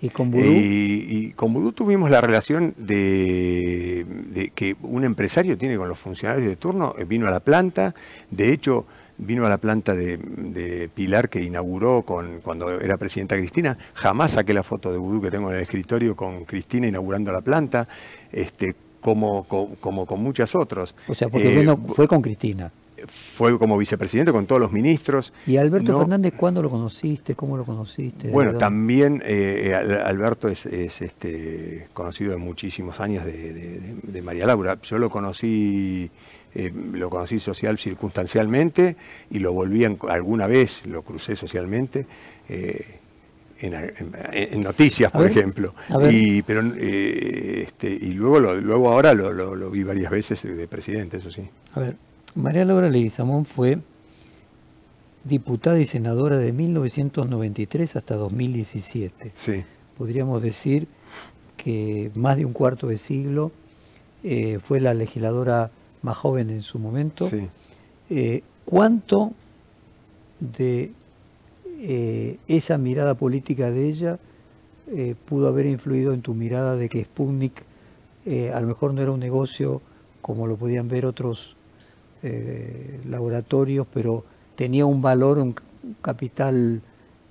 Speaker 2: ¿Y con Vudú?
Speaker 3: Y, con Vudú tuvimos la relación de, que un empresario tiene con los funcionarios de turno. Eh, vino a la planta, de hecho, vino a la planta de, Pilar que inauguró con, cuando era presidenta Cristina. Jamás saqué la foto de Vudú que tengo en el escritorio con Cristina inaugurando la planta, este, como, como, con muchas otros.
Speaker 2: O sea, porque eh, fue con Cristina
Speaker 3: fue como vicepresidente con todos los ministros.
Speaker 2: ¿Y Alberto Fernández cuándo lo conociste? ¿Cómo lo conociste?
Speaker 3: Bueno, también eh, eh, Alberto es, este, conocido de muchísimos años de, María Laura. Yo lo conocí, eh, lo conocí social circunstancialmente y lo volví alguna vez, lo crucé socialmente. En, noticias, por ejemplo. Y, pero, este, y luego, luego ahora lo, lo, vi varias veces de presidente, eso sí.
Speaker 2: A ver, María Laura Leguizamón fue diputada y senadora de 1993 hasta 2017.
Speaker 3: Sí.
Speaker 2: Podríamos decir que más de un cuarto de siglo eh, fue la legisladora más joven en su momento.
Speaker 3: Sí.
Speaker 2: Eh, ¿Cuánto de eh, esa mirada política de ella pudo haber influido en tu mirada de que Sputnik a lo mejor no era un negocio como lo podían ver otros eh, laboratorios, pero tenía un valor, un capital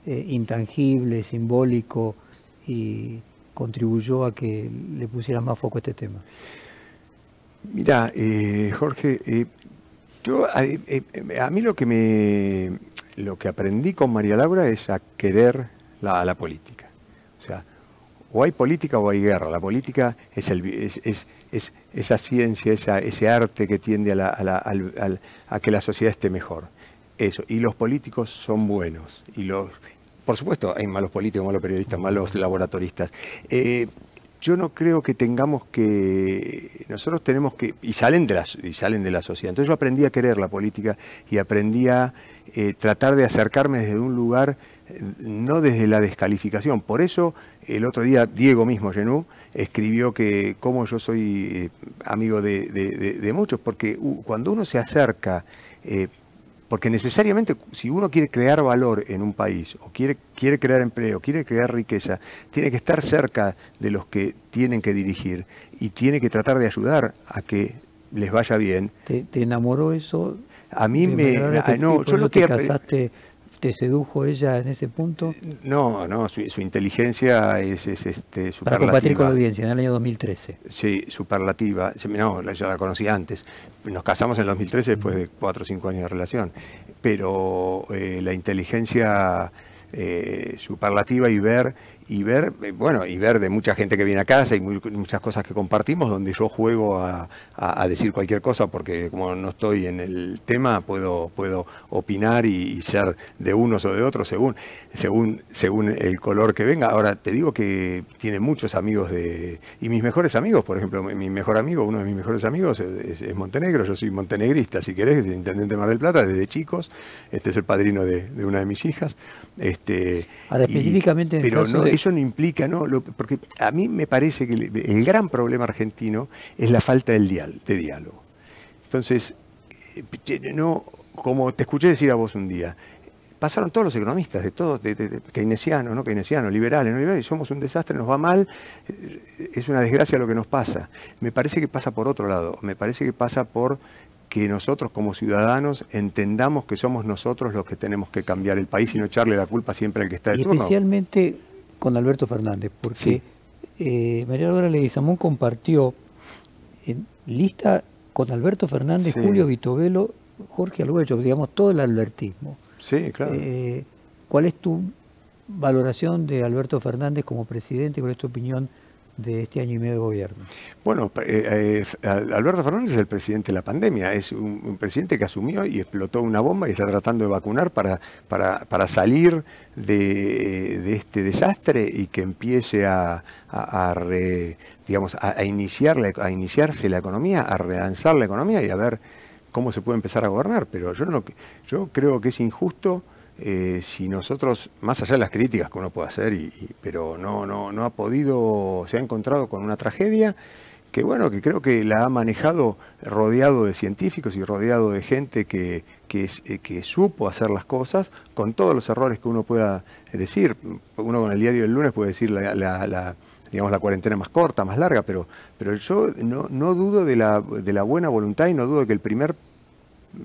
Speaker 2: eh, intangible, simbólico y contribuyó a que le pusiera más foco a este tema.
Speaker 3: Mira, eh, Jorge, yo a, mí lo que me lo que aprendí con María Laura es a querer la, la política. O sea, o hay política o hay guerra. La política es, el, es, esa ciencia, ese arte que tiende a, que la sociedad esté mejor. Eso. Y los políticos son buenos. Y los, por supuesto, hay malos políticos, malos periodistas, malos laboratoristas. Eh, yo no creo que tengamos que, nosotros tenemos que, y salen de la, y salen de la sociedad. Entonces yo aprendí a querer la política y aprendí a eh, tratar de acercarme desde un lugar, eh, no desde la descalificación. Por eso el otro día Diego mismo, Genú, escribió que como yo soy eh, amigo de, muchos, porque cuando uno se acerca, eh, porque necesariamente si uno quiere crear valor en un país, o quiere, quiere crear empleo, quiere crear riqueza, tiene que estar cerca de los que tienen que dirigir y tiene que tratar de ayudar a que les vaya bien.
Speaker 2: ¿Te, enamoró eso?
Speaker 3: A mí me... no, yo lo que...
Speaker 2: Casaste ¿Te sedujo ella en ese punto?
Speaker 3: No, no, su, inteligencia es, es este, superlativa.
Speaker 2: Para compartir con la audiencia, en el año 2013.
Speaker 3: Sí, superlativa. No, ya la conocí antes. Nos casamos en el 2013 después de cuatro o cinco años de relación. Pero eh, la inteligencia eh, superlativa y ver y ver, eh, bueno, y ver de mucha gente que viene a casa y muchas cosas que compartimos, donde yo juego a, decir cualquier cosa, porque como no estoy en el tema, puedo, puedo opinar y, ser de unos o de otros según, según, según el color que venga. Ahora, te digo que tiene muchos amigos de. Y mis mejores amigos, por ejemplo, mi mejor amigo, uno de mis mejores amigos es, Montenegro, yo soy montenegrista, si querés, es intendente de Mar del Plata desde chicos, este es el padrino de, una de mis hijas. Este,
Speaker 2: Ahora, específicamente en
Speaker 3: pero no, eso no implica, ¿no? porque a mí me parece que el, gran problema argentino es la falta del de diálogo. Entonces, eh, no, como te escuché decir a vos un día, pasaron todos los economistas, de todos, de, de, keynesianos, no keynesianos, liberales, no liberales, somos un desastre, nos va mal, eh, es una desgracia lo que nos pasa. Me parece que pasa por otro lado, me parece que pasa por que nosotros como ciudadanos entendamos que somos nosotros los que tenemos que cambiar el país y no echarle la culpa siempre al que está de
Speaker 2: y
Speaker 3: turno.
Speaker 2: Especialmente con Alberto Fernández, porque eh, María Laura Leguizamón compartió en lista con Alberto Fernández,
Speaker 3: Sí.
Speaker 2: Julio Vitovelo, Jorge Arguello, digamos, todo el albertismo.
Speaker 3: Sí, claro.
Speaker 2: Eh, ¿Cuál es tu valoración de Alberto Fernández como presidente? ¿Cuál es tu opinión de este año y medio de gobierno?
Speaker 3: Bueno, eh, eh, Alberto Fernández es el presidente de la pandemia, es un, presidente que asumió y explotó una bomba y está tratando de vacunar para, para, para salir de, de, este desastre y que empiece a, a, re, digamos, a, a, iniciar la, a iniciarse la economía, a relanzar la economía y a ver cómo se puede empezar a gobernar. Pero yo, no, yo creo que es injusto eh, si nosotros, más allá de las críticas que uno puede hacer, y, pero no, no, no ha podido, se ha encontrado con una tragedia que bueno, que creo que la ha manejado rodeado de científicos y rodeado de gente que, que, eh, que, supo hacer las cosas con todos los errores que uno pueda decir. Uno con el diario del lunes puede decir la, la, la digamos, la cuarentena más corta, más larga, pero, pero yo no, no dudo de la, de la buena voluntad y no dudo de que el primer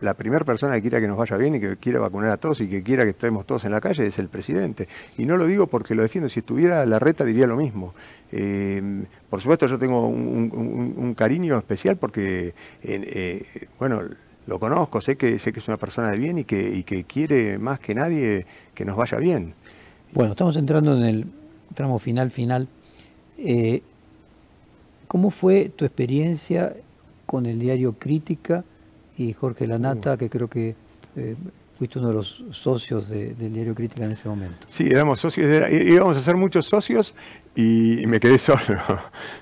Speaker 3: la primera persona que quiera que nos vaya bien y que quiera vacunar a todos y que quiera que estemos todos en la calle es el presidente. Y no lo digo porque lo defiendo, si estuviera la reta diría lo mismo. Eh, por supuesto yo tengo un, cariño especial porque, eh, bueno, lo conozco, sé que, sé que es una persona de bien y que, y que quiere más que nadie que nos vaya bien.
Speaker 2: Bueno, estamos entrando en el tramo final, final. Eh, ¿Cómo fue tu experiencia con el diario Crítica? Y Jorge Lanata, que creo que eh, fuiste uno de los socios de, del diario Crítica en ese momento.
Speaker 3: Sí, éramos socios, era, íbamos a ser muchos socios y, me quedé solo,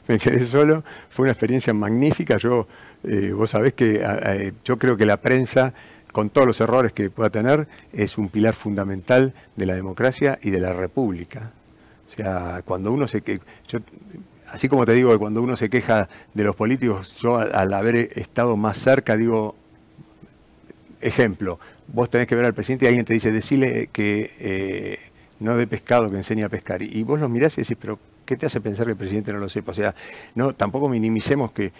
Speaker 3: me quedé solo, fue una experiencia magnífica, yo, eh, vos sabés que yo creo que la prensa, con todos los errores que pueda tener, es un pilar fundamental de la democracia y de la república. O sea, cuando uno se... que yo, Así como te digo que cuando uno se queja de los políticos, yo al haber estado más cerca, digo, ejemplo, vos tenés que ver al presidente y alguien te dice, decirle que eh, no de pescado, que enseña a pescar. Y vos lo mirás y decís, pero ¿qué te hace pensar que el presidente no lo sepa? O sea, no, tampoco minimicemos que,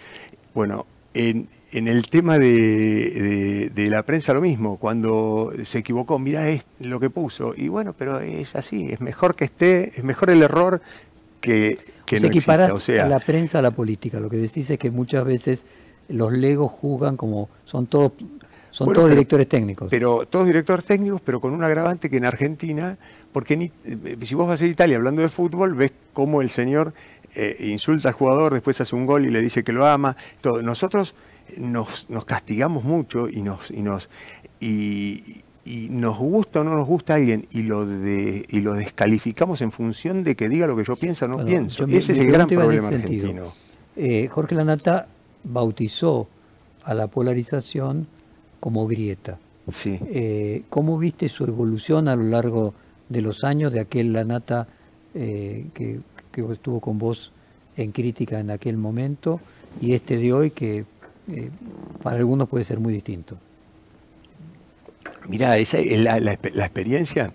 Speaker 3: bueno, en, en el tema de, de, de, la prensa lo mismo, cuando se equivocó, mirá es lo que puso. Y bueno, pero es así, es mejor que esté, es mejor el error que, que
Speaker 2: o sea,
Speaker 3: no exista. O sea,
Speaker 2: la prensa a la política. Lo que decís es que muchas veces los legos juzgan como son todos son
Speaker 3: bueno,
Speaker 2: todos
Speaker 3: pero,
Speaker 2: directores técnicos.
Speaker 3: Pero todos directores técnicos, pero con un agravante que en Argentina, porque ni, eh, si vos vas a Italia hablando de fútbol, ves cómo el señor eh, insulta al jugador, después hace un gol y le dice que lo ama. Todo. Nosotros nos, nos castigamos mucho y nos, y nos y, y nos gusta o no nos gusta alguien y lo de, y lo descalificamos en función de que diga lo que yo pienso o no
Speaker 2: bueno,
Speaker 3: pienso. Ese es el gran problema argentino.
Speaker 2: Eh, Jorge Lanata bautizó a la polarización como grieta.
Speaker 3: Sí.
Speaker 2: Eh, ¿Cómo viste su evolución a lo largo de los años de aquel Lanata eh, que, que, estuvo con vos en crítica en aquel momento y este de hoy que eh, para algunos puede ser muy distinto?
Speaker 3: Mirá, esa es la, la, la experiencia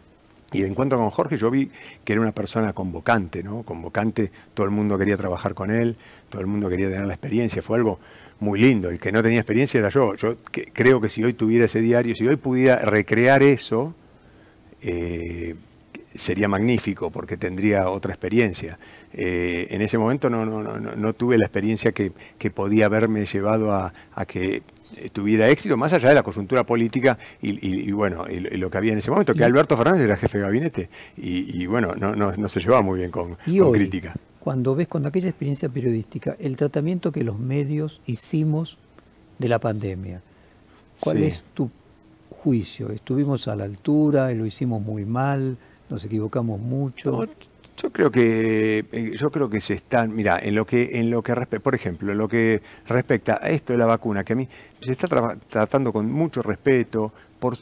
Speaker 3: y de encuentro con Jorge yo vi que era una persona convocante, ¿no? Convocante, todo el mundo quería trabajar con él, todo el mundo quería tener la experiencia, fue algo muy lindo. El que no tenía experiencia era yo. Yo que, creo que si hoy tuviera ese diario, si hoy pudiera recrear eso, eh, sería magnífico porque tendría otra experiencia. Eh, en ese momento no, no, no, no, tuve la experiencia que, que podía haberme llevado a, a que tuviera éxito, más allá de la coyuntura política y, y, y bueno, y, lo que había en ese momento, que Alberto Fernández era jefe de gabinete y, bueno, no, no, no, se llevaba muy bien con, con
Speaker 2: hoy,
Speaker 3: crítica.
Speaker 2: Cuando ves, cuando aquella experiencia periodística, el tratamiento que los medios hicimos de la pandemia, ¿cuál sí. es tu juicio? ¿Estuvimos a la altura? ¿Lo hicimos muy mal? ¿Nos equivocamos mucho?
Speaker 3: No, yo creo que eh, yo creo que se están, mira, en lo que en lo que por ejemplo, en lo que respecta a esto de la vacuna, que a mí se está tra tratando con mucho respeto por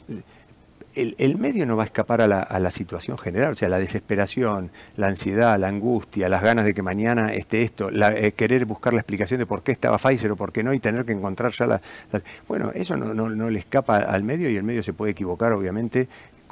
Speaker 3: el, el, medio no va a escapar a la, a la, situación general, o sea, la desesperación, la ansiedad, la angustia, las ganas de que mañana esté esto, la, eh, querer buscar la explicación de por qué estaba Pfizer o por qué no y tener que encontrar ya la... bueno, eso no, no, no, le escapa al medio y el medio se puede equivocar, obviamente,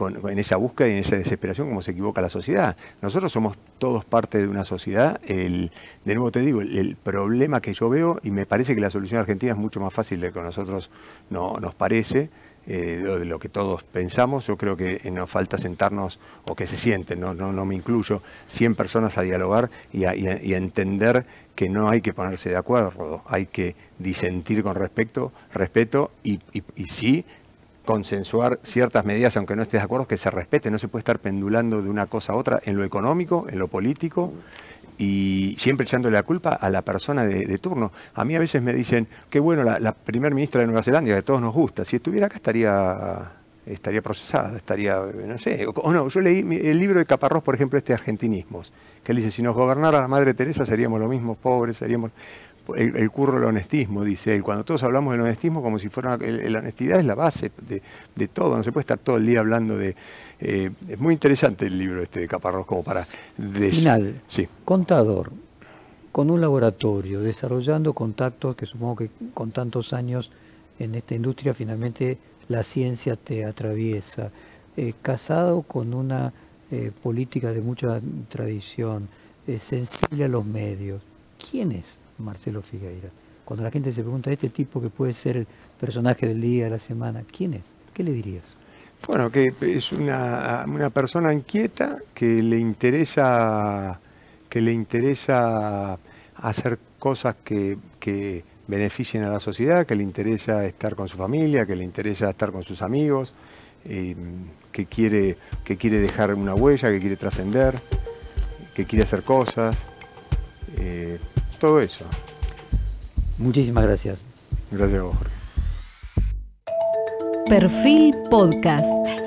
Speaker 3: en esa búsqueda y en esa desesperación como se equivoca la sociedad. Nosotros somos todos parte de una sociedad. El, de nuevo te digo, el, problema que yo veo, y me parece que la solución argentina es mucho más fácil de lo que a nosotros no, nos parece, eh, de lo que todos pensamos, yo creo que nos falta sentarnos, o que se sienten, no, no, me incluyo, 100 personas a dialogar y a, entender que no hay que ponerse de acuerdo, hay que disentir con respecto, respeto y, y sí consensuar ciertas medidas, aunque no estés de acuerdo, que se respete, no se puede estar pendulando de una cosa a otra en lo económico, en lo político y siempre echándole la culpa a la persona de, turno. A mí a veces me dicen, qué bueno, la, la primer ministra de Nueva Zelanda, que a todos nos gusta, si estuviera acá estaría estaría procesada, estaría, no sé, o, no, yo leí el libro de Caparrós, por ejemplo, este Argentinismos, que él dice, si nos gobernara la Madre Teresa seríamos los mismos pobres, seríamos el, curro del honestismo, dice él. Cuando todos hablamos del honestismo como si fuera la honestidad es la base de, todo, no se puede estar todo el día hablando de... Eh, es muy interesante el libro este de Caparrós como para...
Speaker 2: Final, sí. contador, con un laboratorio, desarrollando contactos que supongo que con tantos años en esta industria finalmente la ciencia te atraviesa, eh, casado con una eh, política de mucha tradición, sensible a los medios. ¿Quién es Marcelo Figueira. Cuando la gente se pregunta, este tipo que puede ser el personaje del día, de la semana, ¿quién es? ¿Qué le dirías?
Speaker 3: Bueno, que es una, persona inquieta que le interesa que le interesa hacer cosas que, beneficien a la sociedad, que le interesa estar con su familia, que le interesa estar con sus amigos, eh, que, quiere, que quiere dejar una huella, que quiere trascender, que quiere hacer cosas. Eh, todo eso.
Speaker 2: Muchísimas gracias.
Speaker 3: Gracias a vos, Jorge.
Speaker 1: Perfil Podcast.